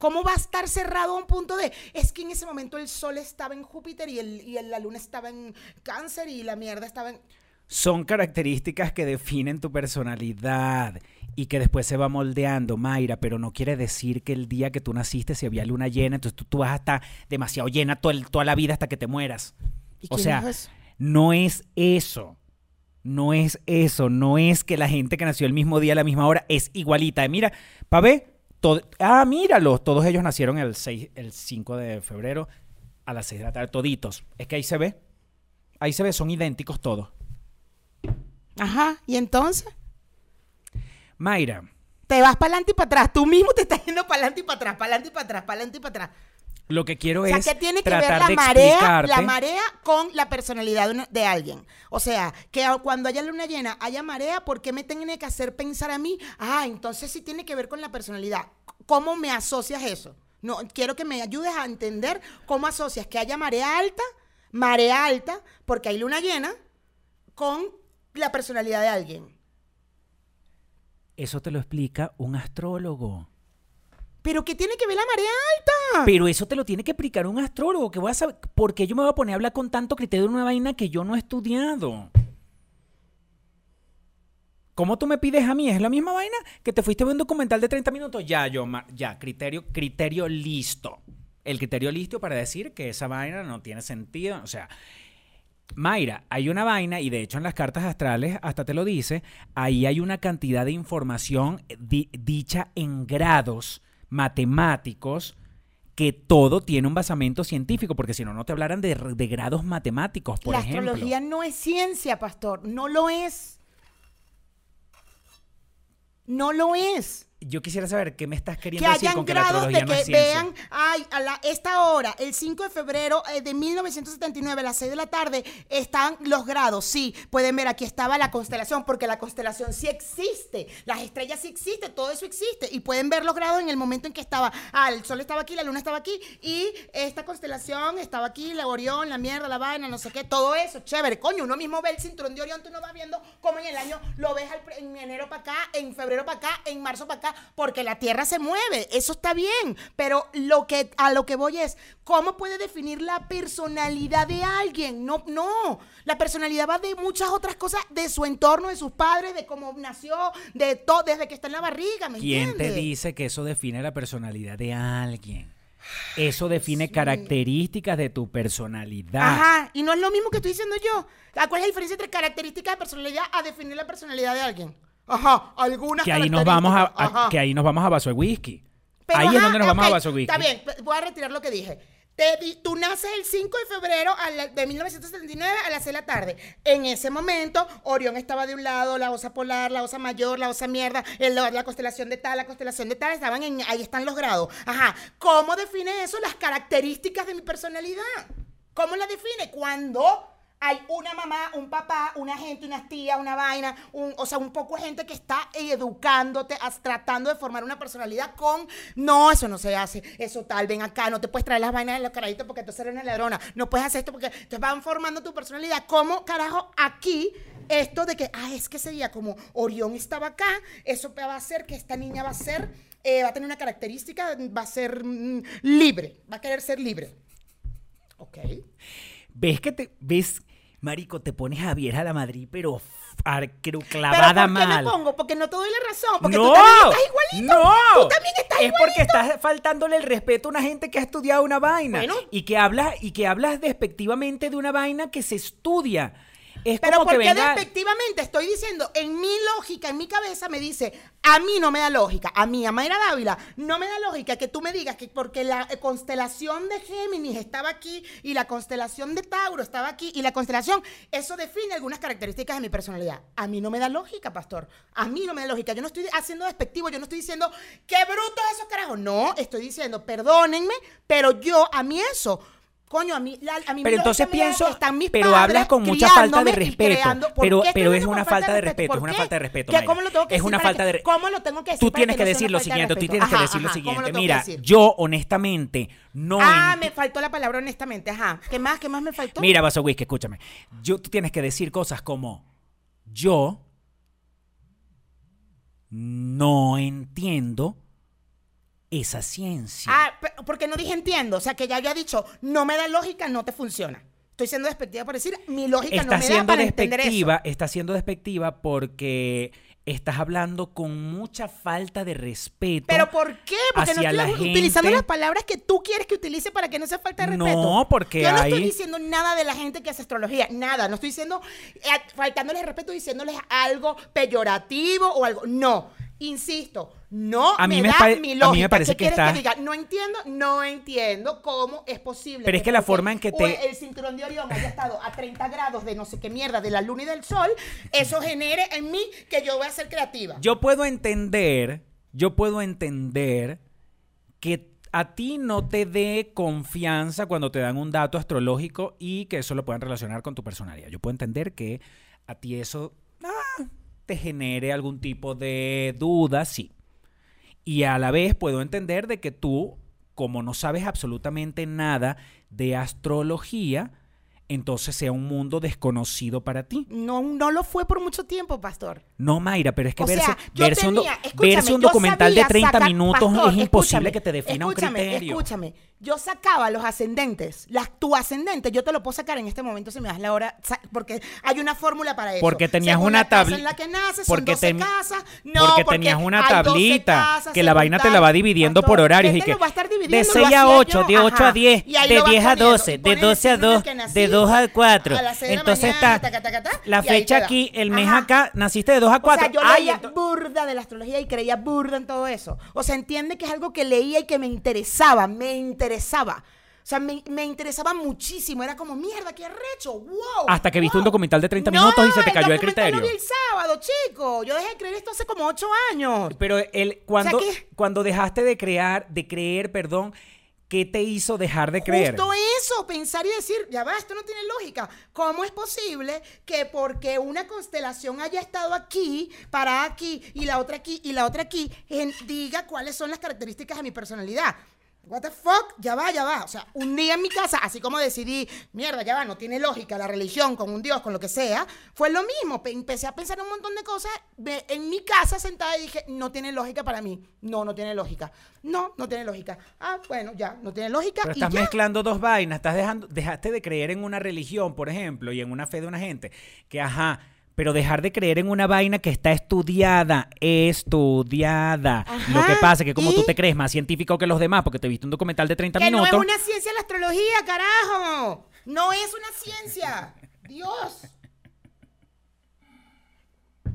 ¿Cómo va a estar cerrado a un punto de, es que en ese momento el sol estaba en Júpiter y, el, y el- la luna estaba en cáncer y la mierda estaba en... Son características que definen tu personalidad y que después se va moldeando, Mayra, pero no quiere decir que el día que tú naciste si había luna llena, entonces tú, tú vas a estar demasiado llena todo el- toda la vida hasta que te mueras. ¿Y O sea, no es eso. No es eso. No es que la gente que nació el mismo día a la misma hora es igualita. Mira, pa' ver, todo, ah, míralos. Todos ellos nacieron el, 6, el 5 de febrero a las 6 de la tarde, toditos. Es que ahí se ve. Ahí se ve, son idénticos todos. Ajá, y entonces Mayra, te vas para adelante y para atrás. Tú mismo te estás yendo para adelante y para atrás, para adelante y para atrás, para adelante y para atrás. Lo que quiero O sea, es que tiene que ver la marea, la marea con la personalidad de, alguien. O sea, que cuando haya luna llena, haya marea, ¿por qué me tiene que hacer pensar a mí? Ah, entonces sí tiene que ver con la personalidad. ¿Cómo me asocias eso? No, quiero que me ayudes a entender cómo asocias que haya marea alta, marea alta, porque hay luna llena, con la personalidad de alguien. Eso te lo explica un astrólogo. Pero ¿qué tiene que ver la marea alta? Pero eso te lo tiene que explicar un astrólogo. Que voy a saber, ¿Por qué yo me voy a poner a hablar con tanto criterio de una vaina que yo no he estudiado? ¿Cómo tú me pides a mí? ¿Es la misma vaina que te fuiste a ver un documental de 30 minutos? Ya, yo, ya, criterio, criterio listo. El criterio listo para decir que esa vaina no tiene sentido. O sea, Mayra, hay una vaina, y de hecho en las cartas astrales hasta te lo dice, ahí hay una cantidad de información di- dicha en grados matemáticos que todo tiene un basamento científico, porque si no, no te hablaran de, de grados matemáticos, por la ejemplo. astrología no es ciencia, pastor. No lo es. No lo es. Yo quisiera saber qué me estás Que queriendo decir hayan con que la grados de astrología no que es vean, ay, a la, esta hora, el 5 de febrero eh, de 1979, a las 6 de la tarde, están los grados. Sí, pueden ver, aquí estaba la constelación, porque la constelación sí existe. Las estrellas sí existen, todo eso existe. Y pueden ver los grados en el momento en que estaba, ah, el sol estaba aquí, la luna estaba aquí, y esta constelación estaba aquí, la Orión, la mierda, la vaina, no sé qué, todo eso, chévere. Coño, uno mismo ve el cinturón de Orión, tú no vas viendo cómo en el año lo ves al en enero para acá, en febrero para acá, en marzo para acá, porque la Tierra se mueve, eso está bien, pero lo que a lo que voy es, ¿cómo puede definir la personalidad de alguien? No, no, la personalidad va de muchas otras cosas, de su entorno, de sus padres, de cómo nació, de todo, desde que está en la barriga, ¿me ¿Quién te dice que eso define la personalidad de alguien? Eso define características de tu personalidad. Ajá, y no es lo mismo que estoy diciendo yo. ¿Cuál es la diferencia entre características de personalidad a definir la personalidad de alguien? Ajá, algunas Que ahí nos vamos a, que ahí nos vamos a vaso de whisky. Pero, ahí es donde nos vamos a vaso de whisky. Está bien, voy a retirar lo que dije. Te tú naces el 5 de febrero a la- de 1979 a las 6 de la tarde. En ese momento, Orión estaba de un lado, la osa polar, la osa mayor, la osa mierda, el- la, la constelación de tal, la constelación de tal, estaban en, ahí están los grados. Ajá, ¿cómo define eso las características de mi personalidad? ¿Cómo la define? Cuando hay una mamá, un papá, una gente, unas tías, una vaina, un- o sea, un poco de gente que está educándote, tratando de formar una personalidad con, no, eso no se hace, eso tal, ven acá, no te puedes traer las vainas de los carajitos porque tú eres una ladrona, no puedes hacer esto porque te van formando tu personalidad. ¿Cómo carajo aquí esto de que, ah, es que sería como Orión estaba acá, eso va a hacer que esta niña va a ser, eh, va a tener una característica, va a ser mm, libre, va a querer ser libre. Ok. ¿Ves que te ves, marico, te pones a vieja la Madrid, pero f- ar- pero ¿Pero clavada por qué mal? me pongo? Porque no te doy la razón. Porque no, tú también estás igualito. no. Tú también estás es igualito. porque estás faltándole el respeto a una gente que ha estudiado una vaina Bueno. y que hablas y que hablas despectivamente de una vaina que se estudia. Es Pero como que porque venga. despectivamente estoy diciendo, en mi lógica, en mi cabeza me dice, a mí no me da lógica, a mí, a Mayra Dávila, no me da lógica que tú me digas que porque la constelación de Géminis estaba aquí y la constelación de Tauro estaba aquí y la constelación, eso define algunas características de mi personalidad. A mí no me da lógica, pastor. A mí no me da lógica. Yo no estoy haciendo despectivo, yo no estoy diciendo, qué brutos esos carajos. No, estoy diciendo, perdónenme, pero yo, a mí eso... Coño, a mí, la- a mí Pero entonces pienso, que están mis pero hablas con mucha falta de respeto. creando- ¿Por Pero, pero es una falta de ¿Por respeto, es una falta de respeto. ¿Cómo lo tengo que Es una falta de ¿Cómo lo tengo que decir Tú tienes que decir lo siguiente, tú tienes que decir lo ajá, ¿cómo siguiente. Mira, yo honestamente no Ah, me faltó la palabra honestamente, ajá. ¿Qué más? ¿Qué más me faltó? Mira, Vaso Whisky, escúchame. Yo, tú tienes que decir cosas como yo no entiendo esa ciencia. Ah, porque no dije entiendo, o sea, que ya había dicho, no me da lógica, no te funciona. Estoy siendo despectiva por decir, mi lógica está no me da para entender eso. despectiva, está siendo despectiva porque estás hablando con mucha falta de respeto. ¿Pero por qué? Porque no estoy la utilizando gente. las palabras que tú quieres que utilice para que no sea falta de No, respeto. porque Yo no hay- estoy diciendo nada de la gente que hace astrología, nada. No estoy diciendo, eh, faltándoles respeto, diciéndoles algo peyorativo o algo. No, insisto, no A mí me, me da pare- a mi mí me lógica. parece ¿Qué que está- que diga? No entiendo, no entiendo cómo es posible. Pero es que la forma en que te- El cinturón de Orión haya estado a 30 grados de no sé qué mierda de la luna y del sol, eso genere en mí que yo voy a ser creativa. Yo puedo entender, yo puedo entender que a ti no te dé confianza cuando te dan un dato astrológico y que eso lo puedan relacionar con tu personalidad. Yo puedo entender que a ti eso ah, te genere algún tipo de duda, sí. Y a la vez puedo entender de que tú, como no sabes absolutamente nada de astrología, entonces sea un mundo desconocido para ti. No, no lo fue por mucho tiempo, pastor. No, Mayra, pero es que O verse, sea, verse un, tenía- escúchame, verse un documental de sabía 30 sacar- minutos Pastor, es imposible que te defina un criterio. Escúchame, yo sacaba los ascendentes, las, tu ascendente, yo te lo puedo sacar en este momento si me das la hora, porque hay una fórmula para eso. Porque tenías Según una la casa tabli- en la que naces, son porque 12 teni- casas. No, porque tenías una hay 12 tablita que la vaina te la va dividiendo por Pastor, horarios ¿qué y te que va a estar de dividiendo? 6 Lo a hacía 8, yo, de 8 a ajá. 10, Y ahí de lo vas 10 a poniendo. 12, Y de pones 12 a el signo en 2, el que nací, de 2 a 4. a las de la Entonces mañana, está taca, taca, taca, la fecha aquí, el mes Ajá. acá, naciste de 2 a O 4. sea, yo Ay, leía burda de la astrología y creía burda en todo eso. O sea, entiende que es algo que leía y que me interesaba, me interesaba. O sea, me, me interesaba muchísimo. Era como, mierda, qué recho, wow. Hasta que viste un wow". documental de 30 No, minutos y se te cayó el criterio. Lo vi el sábado, chico. Yo dejé de creer esto hace como ocho años. Pero el, cuando, cuando dejaste de crear, de creer, perdón, ¿qué te hizo dejar de creer? Justo eso, pensar y decir, ya va, esto no tiene lógica. ¿Cómo es posible que porque una constelación haya estado aquí, para aquí, y la otra aquí, y la otra aquí, en- diga cuáles son las características de mi personalidad? What the fuck? Ya va, ya va. O sea, un día en mi casa, así como decidí, mierda, ya va, no tiene lógica la religión con un Dios, con lo que sea, fue lo mismo. Pe- Empecé a pensar un montón de cosas en mi casa sentada y dije, no tiene lógica para mí. No, no tiene lógica. No, no tiene lógica. Ah, bueno, ya, no tiene lógica. Pero y estás ya. mezclando dos vainas, estás dejando, dejaste de creer en una religión, por ejemplo, y en una fe de una gente, que ajá, pero dejar de creer en una vaina que está estudiada, estudiada. Ajá, Lo que pasa es que como ¿y? tú te crees más científico que los demás, porque te viste un documental de 30 Que minutos, no es una ciencia la astrología, carajo. No es una ciencia. Dios.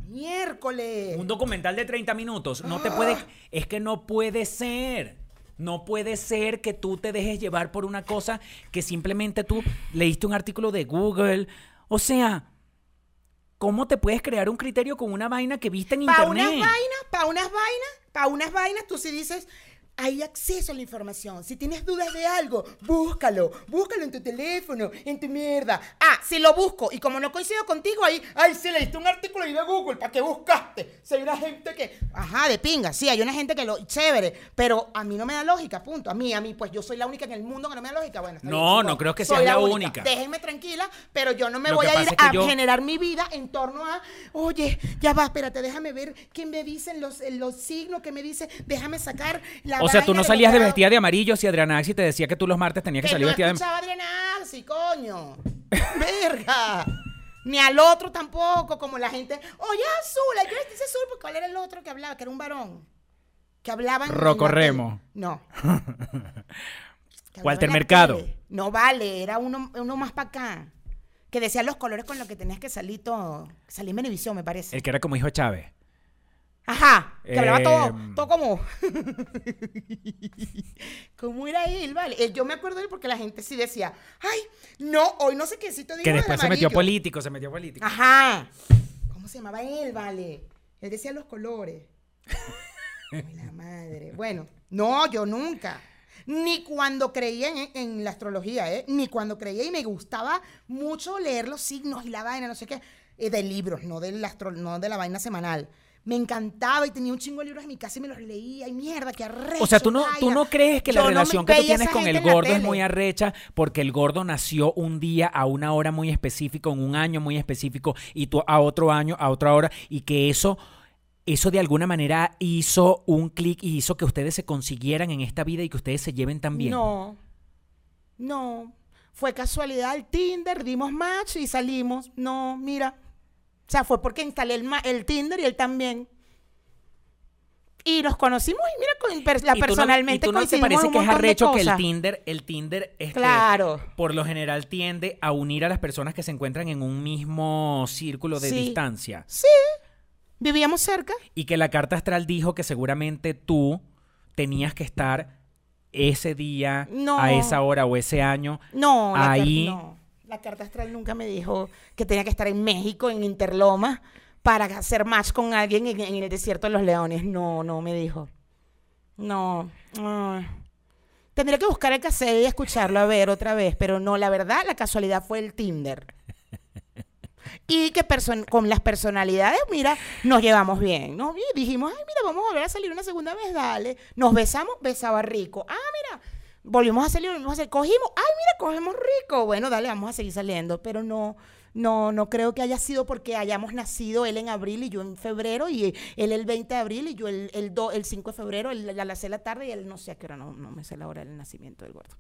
Miércoles. un documental de 30 minutos, no te puede, es que no puede ser. No puede ser que tú te dejes llevar por una cosa que simplemente tú leíste un artículo de Google. O sea, ¿cómo te puedes crear un criterio con una vaina que viste en Para internet? unas vainas, para unas vainas, para unas vainas, tú sí dices, hay acceso a la información. Si tienes dudas de algo, búscalo. Búscalo en tu teléfono, en tu mierda. Ah, si lo busco y como no coincido contigo ahí, ay, si leíste un artículo ahí de Google, ¿para qué buscaste? Si hay una gente que... Ajá, de pinga, sí, hay una gente que lo... Chévere, pero a mí no me da lógica, punto. A mí, a mí, pues yo soy la única en el mundo que no me da lógica. Bueno, está No, no creo que seas la única. Déjenme tranquila, pero yo no me Lo voy que a ir que a yo- generar mi vida en torno a, oye, ya va, espérate, déjame ver qué me dicen los, los signos, qué me dice, déjame sacar la O sea, tú no salías de vestida de amarillo si Adriana Axi te decía que tú los martes tenías que, que salir no vestida de escuchaba a Adriana Arce, coño. Verga. Ni al otro tampoco, como la gente, oye, azul, que vestirse azul, porque ¿cuál era el otro que hablaba? Que era un varón. Que hablaba en- en la Rocco tele. Remo. No. Walter Mercado. tele. No vale, era uno, uno más para acá. Que decía los colores con los que tenías que salir todo. Salí en me parece. El que era como hijo de Chávez. Ajá, que hablaba todo, Em. todo como. ¿Cómo era él, vale? Eh, Yo me acuerdo de él porque la gente sí decía, ay, no, hoy no sé qué si te digo Que después se metió amarillo". político, se metió político. Ajá. ¿Cómo se llamaba él, vale? Él decía los colores. Ay, la madre. Bueno, no, yo nunca. Ni cuando creía en, en la astrología, ¿eh? Ni cuando creía y me gustaba mucho leer los signos y la vaina, no sé qué, eh, de libros, no, del astro, no de la vaina semanal. Me encantaba y tenía un chingo de libros en mi casa y me los leía. Y mierda, qué arrecho. O sea, ¿tú no, tú no crees que la no relación que tú tienes con el gordo es muy arrecha porque el gordo nació un día a una hora muy específica, en un año muy específico y tú a otro año, a otra hora y que eso, eso de alguna manera hizo un clic y hizo que ustedes se consiguieran en esta vida y que ustedes se lleven tan bien? No, no. Fue casualidad el Tinder, dimos match y salimos. No, mira. O sea, fue porque instalé el, Tinder y él también. Y nos conocimos y mira, con- la ¿Y tú no- personalmente ¿Y tú no te parece que es arrecho que el. Tinder, el Tinder este, Claro. por lo general tiende a unir a las personas que se encuentran en un mismo círculo de Sí. distancia? Sí, vivíamos cerca. Y que la carta astral dijo que seguramente tú tenías que estar ese día, No. a esa hora o ese año. No, Ahí- no. La carta astral nunca me dijo que tenía que estar en México, en Interloma, para hacer match con alguien en, el desierto de los leones. No, no me dijo. No. ay. Tendría que buscar el cassette y escucharlo a ver otra vez, pero no, la verdad, la casualidad fue el Tinder. Y que con las personalidades, mira, nos llevamos bien, ¿no? Dijimos, ay, mira, vamos a volver a salir una segunda vez, dale. Nos besamos, besaba rico. Ah, mira, volvimos a salir, volvimos a. Cogimos, ay, mira, cogemos rico. Bueno, dale, vamos a seguir saliendo. Pero no, no, no creo que haya sido porque hayamos nacido él en abril y yo en febrero, y él el 20 de abril y yo el, el, do- el 5 de febrero, él a las 6 de la tarde y él no sé a qué hora, no, no me sé la hora del nacimiento del gordo.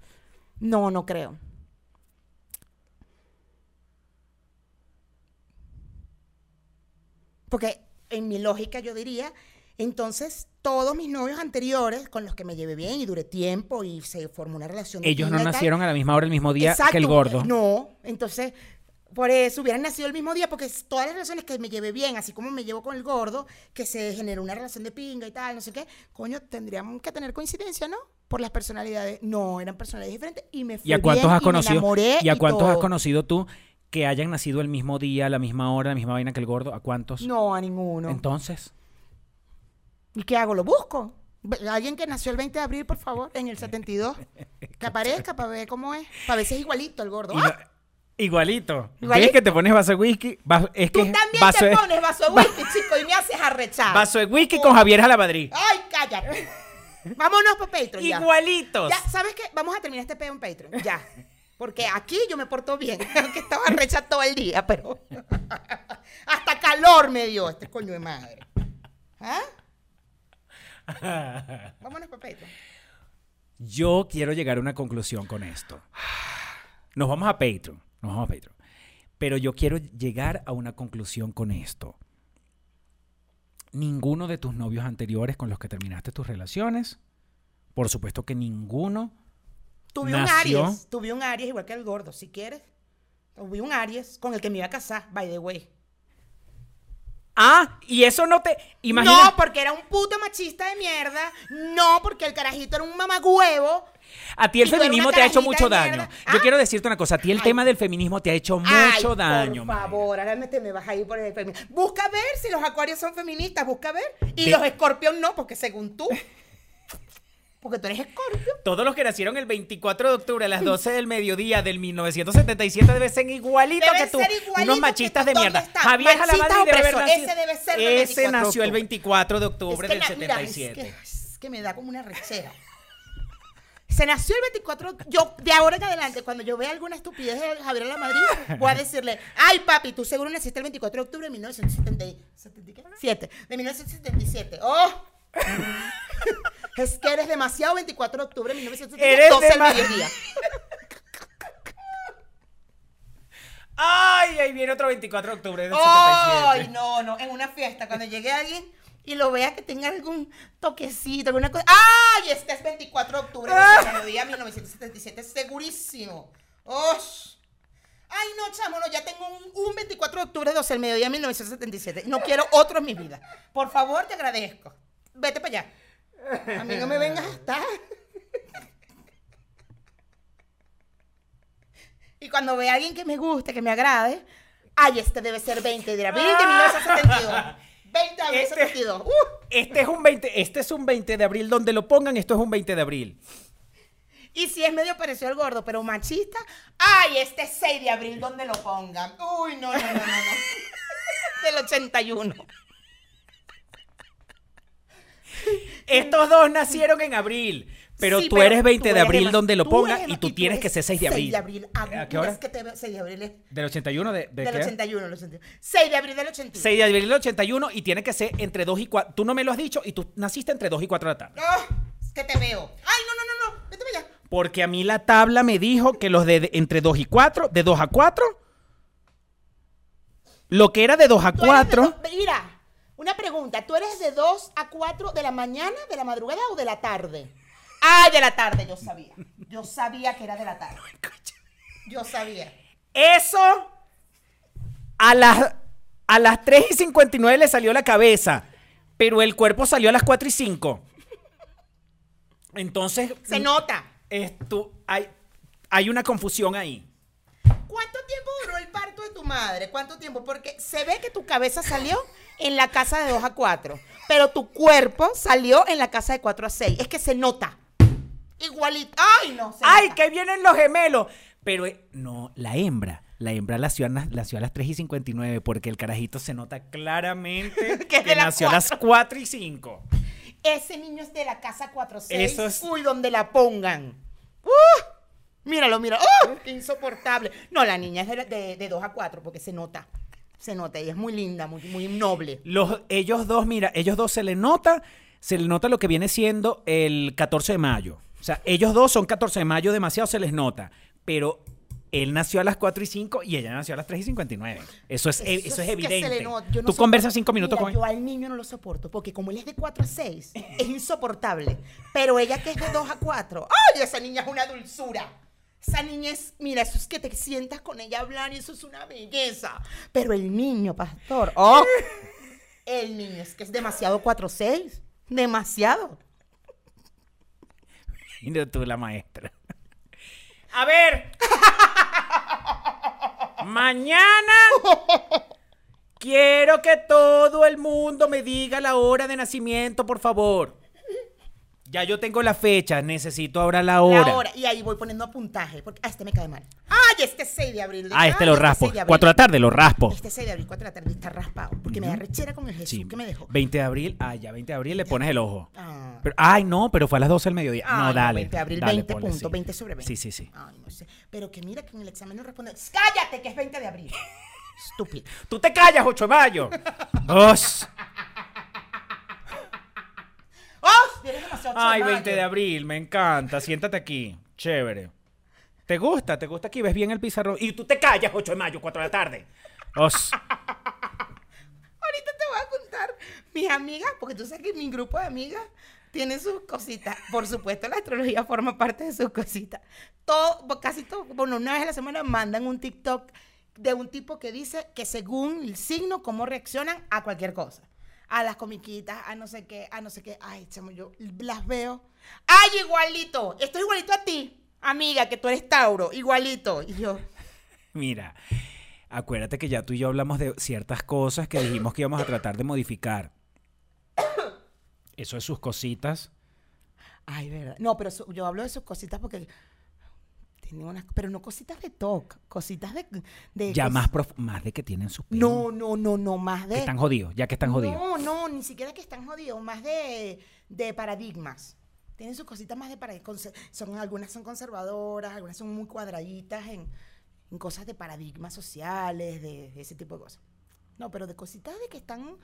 No, no creo. Porque en mi lógica yo diría, entonces todos mis novios anteriores con los que me llevé bien y duré tiempo y se formó una relación. de Ellos no nacieron a la misma hora, el mismo día que el gordo. No, entonces, por eso hubieran nacido el mismo día, porque todas las relaciones que me llevé bien, así como me llevo con el gordo, que se generó una relación de pinga y tal, no sé qué, coño, tendríamos que tener coincidencia, ¿no? Por las personalidades. No, eran personalidades diferentes y me fui ¿Y a cuántos bien has y me conocido? enamoré ¿Y a cuántos has conocido tú que hayan nacido el mismo día, a la misma hora, la misma vaina que el gordo? ¿A cuántos? No, a ninguno. Entonces, ¿Y qué hago? ¿Lo busco? Alguien que nació el 20 de abril, por favor, en el 72. Que aparezca para ver cómo es. Para ver si es igualito el gordo. ¡Ah! igualito. ¿Ves que te pones vaso de whisky? Es Tú que también vaso te de, pones vaso de whisky, chico, y me haces arrechar. vaso de whisky con Javier Jalamadrid. Ay, cállate. Vámonos para Patreon ya. Igualitos. Ya, ¿sabes qué? Vamos a terminar este pedo en Patreon. Ya. Porque aquí yo me porto bien. Aunque estaba recha todo el día, pero. Hasta calor me dio este coño de madre. ¿Ah? Vámonos para Patreon. Yo quiero llegar a una conclusión con esto. Nos vamos a Patreon. Nos vamos a Patreon. Pero yo quiero llegar a una conclusión con esto. Ninguno de tus novios anteriores con los que terminaste tus relaciones, por supuesto que ninguno, Tuve un. Aries. Tuve un Aries igual que el gordo, si quieres. Tuve un Aries con el que me iba a casar, by the way. Ah, y eso no te. Imagina. No, porque era un puto machista de mierda. No, porque el carajito era un mamagüevo. a ti el feminismo te ha hecho mucho daño. Yo Ah. quiero decirte una cosa. A ti el Ay. tema del feminismo te ha hecho mucho Ay, daño. Por favor, ahora me, te me vas a ir por el feminismo. Busca ver si los acuarios son feministas, busca ver. Y De- los escorpión no, porque según tú. Porque tú eres escorpio. Todos los que nacieron el 24 de octubre a las 12 del mediodía del 1977 deben ser igualitos que tú. ser igualitos Unos que machistas tú. de ¿Dónde mierda. Javier Machistas Jalamadrid debe nacido. Ese debe ser del Ese 24 de nació el octubre. 24 de octubre Es que del na- mira, 77. es, que, es que me da como una rechera. Se nació el 24 de Yo, de ahora en adelante, cuando yo vea alguna estupidez de Javier La Madrid, voy a decirle, ay papi, tú seguro naciste el 24 de octubre de 1977. De 1977. ¡Oh! Es que eres demasiado 24 de octubre de 1977. Eres 12 al dema- mediodía. Ay, ahí viene otro 24 de octubre del ¡Ay, 77. no, no! En una fiesta, cuando llegue alguien y lo vea que tenga algún toquecito, alguna cosa. ¡Ay! Este es 24 de octubre de mediodía 1977, segurísimo. ¡Osh! Ay, no, chamo, no, ya tengo un, un 24 de octubre de 12 del mediodía 1977. No quiero otro en mi vida. Por favor, te agradezco. Vete para allá. A mí no me vengas a estar. Y cuando vea a alguien que me guste, que me agrade, ay, este debe ser 20 de abril de 1972. 20 de abril Este- 72. ¡Uh! Este es un 20, este es un 20 de abril donde lo pongan, esto es un 20 de abril. Y si es medio parecido al gordo, pero machista, ay, este es 6 de abril donde lo pongan. Uy, no, no, no, no, no. Del 81. Estos dos nacieron en abril, pero Sí, tú eres 20 de eres abril donde lo tú pongan eres y demas- tú tienes que ser 6 de abril. 6 de abril. ¿A qué hora? Que te, 6 de abril es ¿Del 81? ¿De, de del qué? 81, del 81. 6 de abril del 81. 6 de abril del 81 y tiene que ser entre 2 y 4. Tú no me lo has dicho y tú naciste entre 2 y 4 de la tarde. ¡Ah! es que te veo. Ay, no, no, no, no. Vete para allá. Porque a mí la tabla me dijo que los de, de- entre 2 y 4, de 2 a 4, lo que era de 2 a Tú eres de 4, do- Mira, una pregunta. ¿Tú eres de 2 a 4 de la mañana, de la madrugada o de la tarde? Ay, de la tarde, yo sabía. Yo sabía que era de la tarde. Yo sabía. eso a las, a las 3 y 59 le salió la cabeza, pero el cuerpo salió a las 4 y 5. Entonces, Se nota. esto, hay, hay una confusión ahí. ¿Cuánto tiempo duró el parto de tu madre? ¿Cuánto tiempo? Porque se ve que tu cabeza salió en la casa de 2 a 4, pero tu cuerpo salió en la casa de 4 a 6. Es que se nota. Igualito. ¡Ay, no! se ¡Ay, nota. que vienen los gemelos! Pero eh, no, la hembra. La hembra nació, a las- nació a las 3 y 59 porque el carajito se nota claramente Que que, nació a las 4 y 5. Ese niño es de la casa 46. Eso es- Uy, donde la pongan. Míralo, mira. ¡Uh! ¡Qué insoportable! No, la niña es de, de, de 2 a 4 porque se nota. Se nota. Ella es muy linda, muy, muy noble. Los, ellos dos, mira, ellos dos se le nota, se le nota lo que viene siendo el 14 de mayo. O sea, ellos dos son 14 de mayo, demasiado se les nota. Pero él nació a las 4 y 5 y ella nació a las 3 y 59. Eso es, eh, eso es evidente. no Tú conversas 5 minutos Mira, con Yo al niño no lo soporto porque como él es de 4 a 6, es insoportable. Pero ella que es de 2 a 4, ¡ay! Esa niña es una dulzura. Esa niña es, mira, eso es que te sientas con ella a hablar y eso es una belleza. Pero el niño, pastor, ¡oh! El niño es que es demasiado 4 a 6. Demasiado. Mira tú, la maestra. A ver. Mañana quiero que todo el mundo me diga la hora de nacimiento, por favor. Ya yo tengo la fecha, necesito ahora la hora. La hora. Y ahí voy poniendo puntaje. Porque, ah, este me cae mal. ¡Ay, este es 6 de abril! Ah, este Ay, lo raspo. 6 de abril. 4 de la tarde lo raspo. Este 6 de abril, 4 de la tarde, está raspado. Porque me da rechera con el Jesús Sí. que me dejó. 20 de abril, ah, ya 20 de abril le pones el ojo. Ah. Pero, ay, no, pero fue a las 12 del mediodía. Ah, no, dale. 20 de abril, dale, 20 ponle, puntos, sí. 20 sobre 20. Sí, sí, sí. Ay, no sé. Pero que mira que en el examen no responde. ¡Cállate, que es 20 de abril! Estúpido. Tú te callas, 8 de mayo. Os. ¡Oh! Eres demasiado Ay, chamayo. 20 de abril, me encanta. Siéntate aquí. Chévere. ¿Te gusta? ¿Te gusta aquí? ¿Ves bien el pizarrón? Y tú te callas, 8 de mayo, 4 de la tarde. Os. Ahorita te voy a contar mis amigas, porque tú sabes que mi grupo de amigas tiene sus cositas. Por supuesto, la astrología forma parte de sus cositas. Todo, casi todo, bueno, una vez a la semana mandan un TikTok de un tipo que dice que según el signo, cómo reaccionan a cualquier cosa. A las comiquitas, a no sé qué, a no sé qué. Ay, chamo, yo las veo. ¡Ay, igualito! Estoy igualito a ti, amiga, que tú eres Tauro, igualito. Y yo, Mira, acuérdate que ya tú y yo hablamos de ciertas cosas que dijimos que íbamos a tratar de modificar. Eso es sus cositas. Ay, verdad. No, pero su- yo hablo de sus cositas porque unas, pero no cositas de talk, cositas de, de Ya cos- más, prof- más de que tienen sus. No, no, no, no, más Que de están jodidos, ya que están jodidos. No, no, ni siquiera que están jodidos, más de, de paradigmas. Tienen sus cositas más de paradigmas. Son algunas son conservadoras, algunas son muy cuadraditas en, en cosas de paradigmas sociales, de, de ese tipo de cosas. No, pero de cositas de que están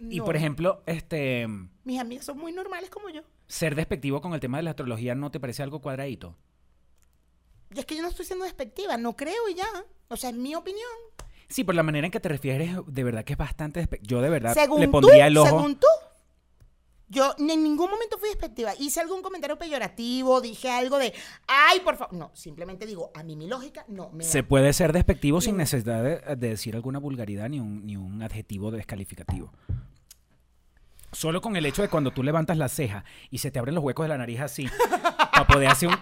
Y por ejemplo, este mis amigas son muy normales como yo. ser despectivo con el tema de la astrología no te parece algo cuadradito. Y es que yo no estoy siendo despectiva, no creo y ya. O sea, es mi opinión. Sí, por la manera en que te refieres, de verdad que es bastante despe- Yo de verdad Según le tú, pondría el ojo. según tú, yo en ningún momento fui despectiva. Hice algún comentario peyorativo, dije algo de, ay, por favor. No, simplemente digo, a mí mi lógica no me Se da. puede ser despectivo sin necesidad de, de decir alguna vulgaridad ni un, ni un adjetivo descalificativo. Solo con el hecho de cuando tú levantas la ceja y se te abren los huecos de la nariz así, para poder hacer un...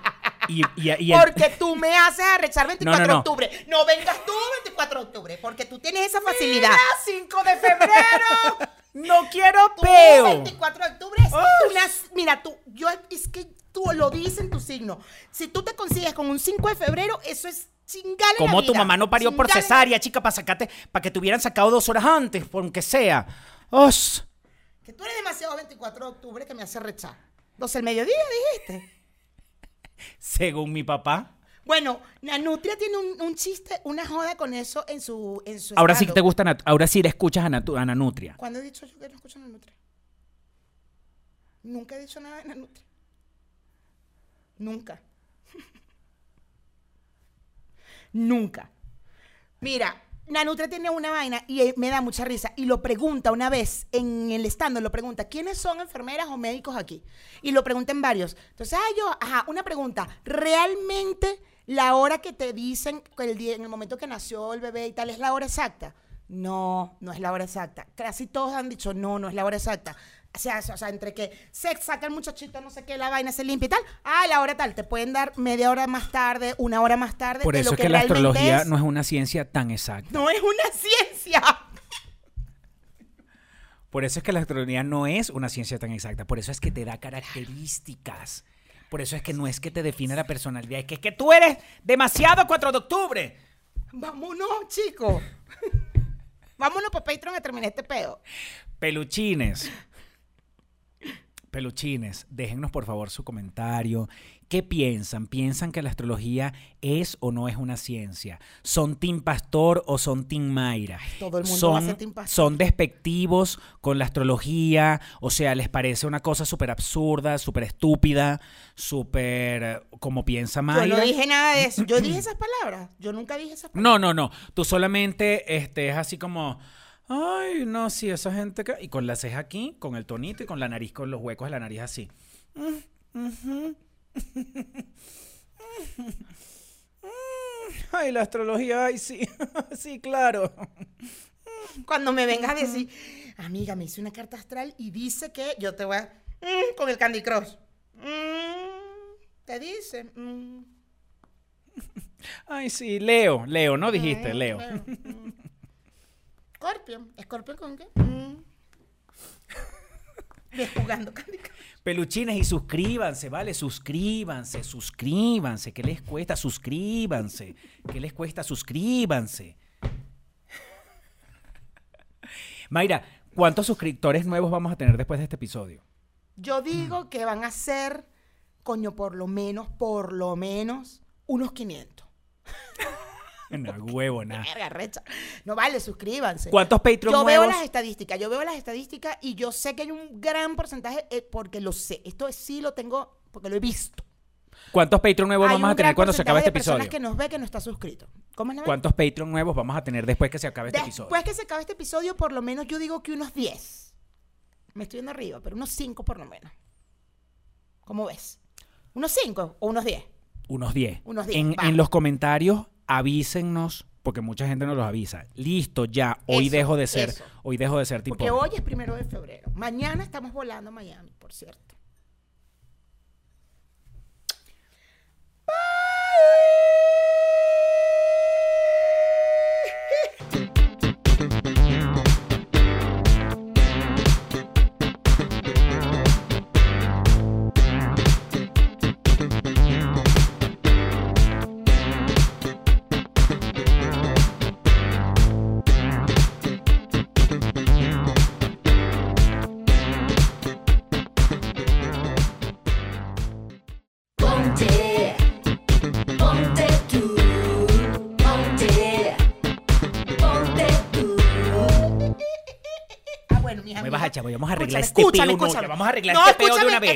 Y, y- y el- Porque tú me haces arrechar 24 No, no, de octubre. No vengas tú 24 de octubre, porque tú tienes esa facilidad. 5 de febrero! ¡No quiero Tú, peo! 24 de octubre es una- Mira, tú, yo, es que tú lo dices en tu signo. Si tú te consigues con un 5 de febrero, eso es chingale la Como tu mamá no parió por la- cesárea, chica, para sacarte, para que te hubieran sacado dos horas antes, por aunque sea. ¡Os! Que tú eres demasiado 24 de octubre que me hace rechar. 12 del mediodía, dijiste. Según mi papá. Bueno, Nanutria tiene un, un chiste, una joda con eso en su, en su Ahora sí que te gusta, Nat- ahora sí le escuchas a, Natu- a Nanutria. ¿Cuándo he dicho yo que no escucho Nanutria? Nunca he dicho nada de Nanutria. Nunca. Nunca. Mira, Nanutria tiene una vaina y eh, me da mucha risa. Y lo pregunta una vez en el stand, lo pregunta, ¿quiénes son enfermeras o médicos aquí? Y lo pregunta en varios. Entonces, ah, yo, ajá, una pregunta. ¿Realmente la hora que te dicen, el día, en el momento que nació el bebé y tal, es la hora exacta? No, no es la hora exacta. Casi todos han dicho, no, no es la hora exacta. O sea, o sea, entre que se saca el muchachito, no sé qué, la vaina se limpia y tal. Ah, la hora tal. Te pueden dar media hora más tarde, una hora más tarde. Por de eso lo es que la astrología es. no es una ciencia tan exacta. No es una ciencia. Por eso es que la astrología no es una ciencia tan exacta. Por eso es que te da características. Por eso es que no es que te define la personalidad, es que es que tú eres demasiado 4 de octubre. Vámonos, chicos. Vámonos para Patreon a terminar este peo. Peluchines. Peluchines, déjennos por favor su comentario. ¿Qué piensan? ¿Piensan que la astrología es o no es una ciencia? ¿Son Team Pastor o son Team Mayra? todo el mundo ¿Son, va a team Pastor. ¿Son despectivos con la astrología? O sea, ¿les parece una cosa súper absurda, súper estúpida, súper eh, como piensa Yo Mayra? no dije nada de eso. Yo dije esas palabras. Yo nunca dije esas palabras. No, no, no. Tú solamente este, es así como. Ay, no, sí, esa gente que. Y con la ceja aquí, con el tonito y con la nariz, con los huecos de la nariz así. Ay, la astrología, ay, sí. sí, claro. Cuando me vengas a decir, amiga, me hice una carta astral y dice que yo te voy a. mm, con el Candy Crush. Mm, te dice. mm, Ay, sí, Leo, Leo, ¿no dijiste? Leo. Mm. Scorpion. ¿Scorpion con qué? Mm. Jugando. Peluchines y suscríbanse, ¿vale? Suscríbanse, suscríbanse. ¿Qué les cuesta? Suscríbanse. ¿Qué les cuesta? Suscríbanse. Mayra, ¿cuántos suscriptores nuevos vamos a tener después de este episodio? Yo digo que van a ser, coño, por lo menos, por lo menos, unos 500. No, huevo, nada. Verga, recha. No vale, suscríbanse. ¿Cuántos Patreon Yo veo las estadísticas, yo veo las estadísticas y yo sé que hay un gran porcentaje, eh, porque lo sé. Esto sí lo tengo, porque lo he visto. ¿Cuántos Patreon nuevos Hay vamos un a tener gran cuando se acabe este porcentaje de episodio? personas que nos ve que no está suscrito. ¿Cómo es la vaina? ¿Cuántos Patreon nuevos vamos a tener después que se acabe este episodio? Después que se acabe este episodio, por lo menos yo digo que unos 10. Me estoy yendo arriba, pero unos 5 por lo menos. ¿Cómo ves? ¿Unos 5 o unos 10? Unos 10. Unos 10, En, va. en los comentarios avísennos, porque mucha gente nos los avisa. Listo, ya, hoy Eso, dejo de ser, eso. hoy dejo de ser tipo. Porque hoy es primero de febrero. Mañana estamos volando a Miami, por cierto. Ponte, vamos a arreglar Escúchame, este peo. escúchame, no, escúchame. ya vamos a arreglar No, este peo de una vez.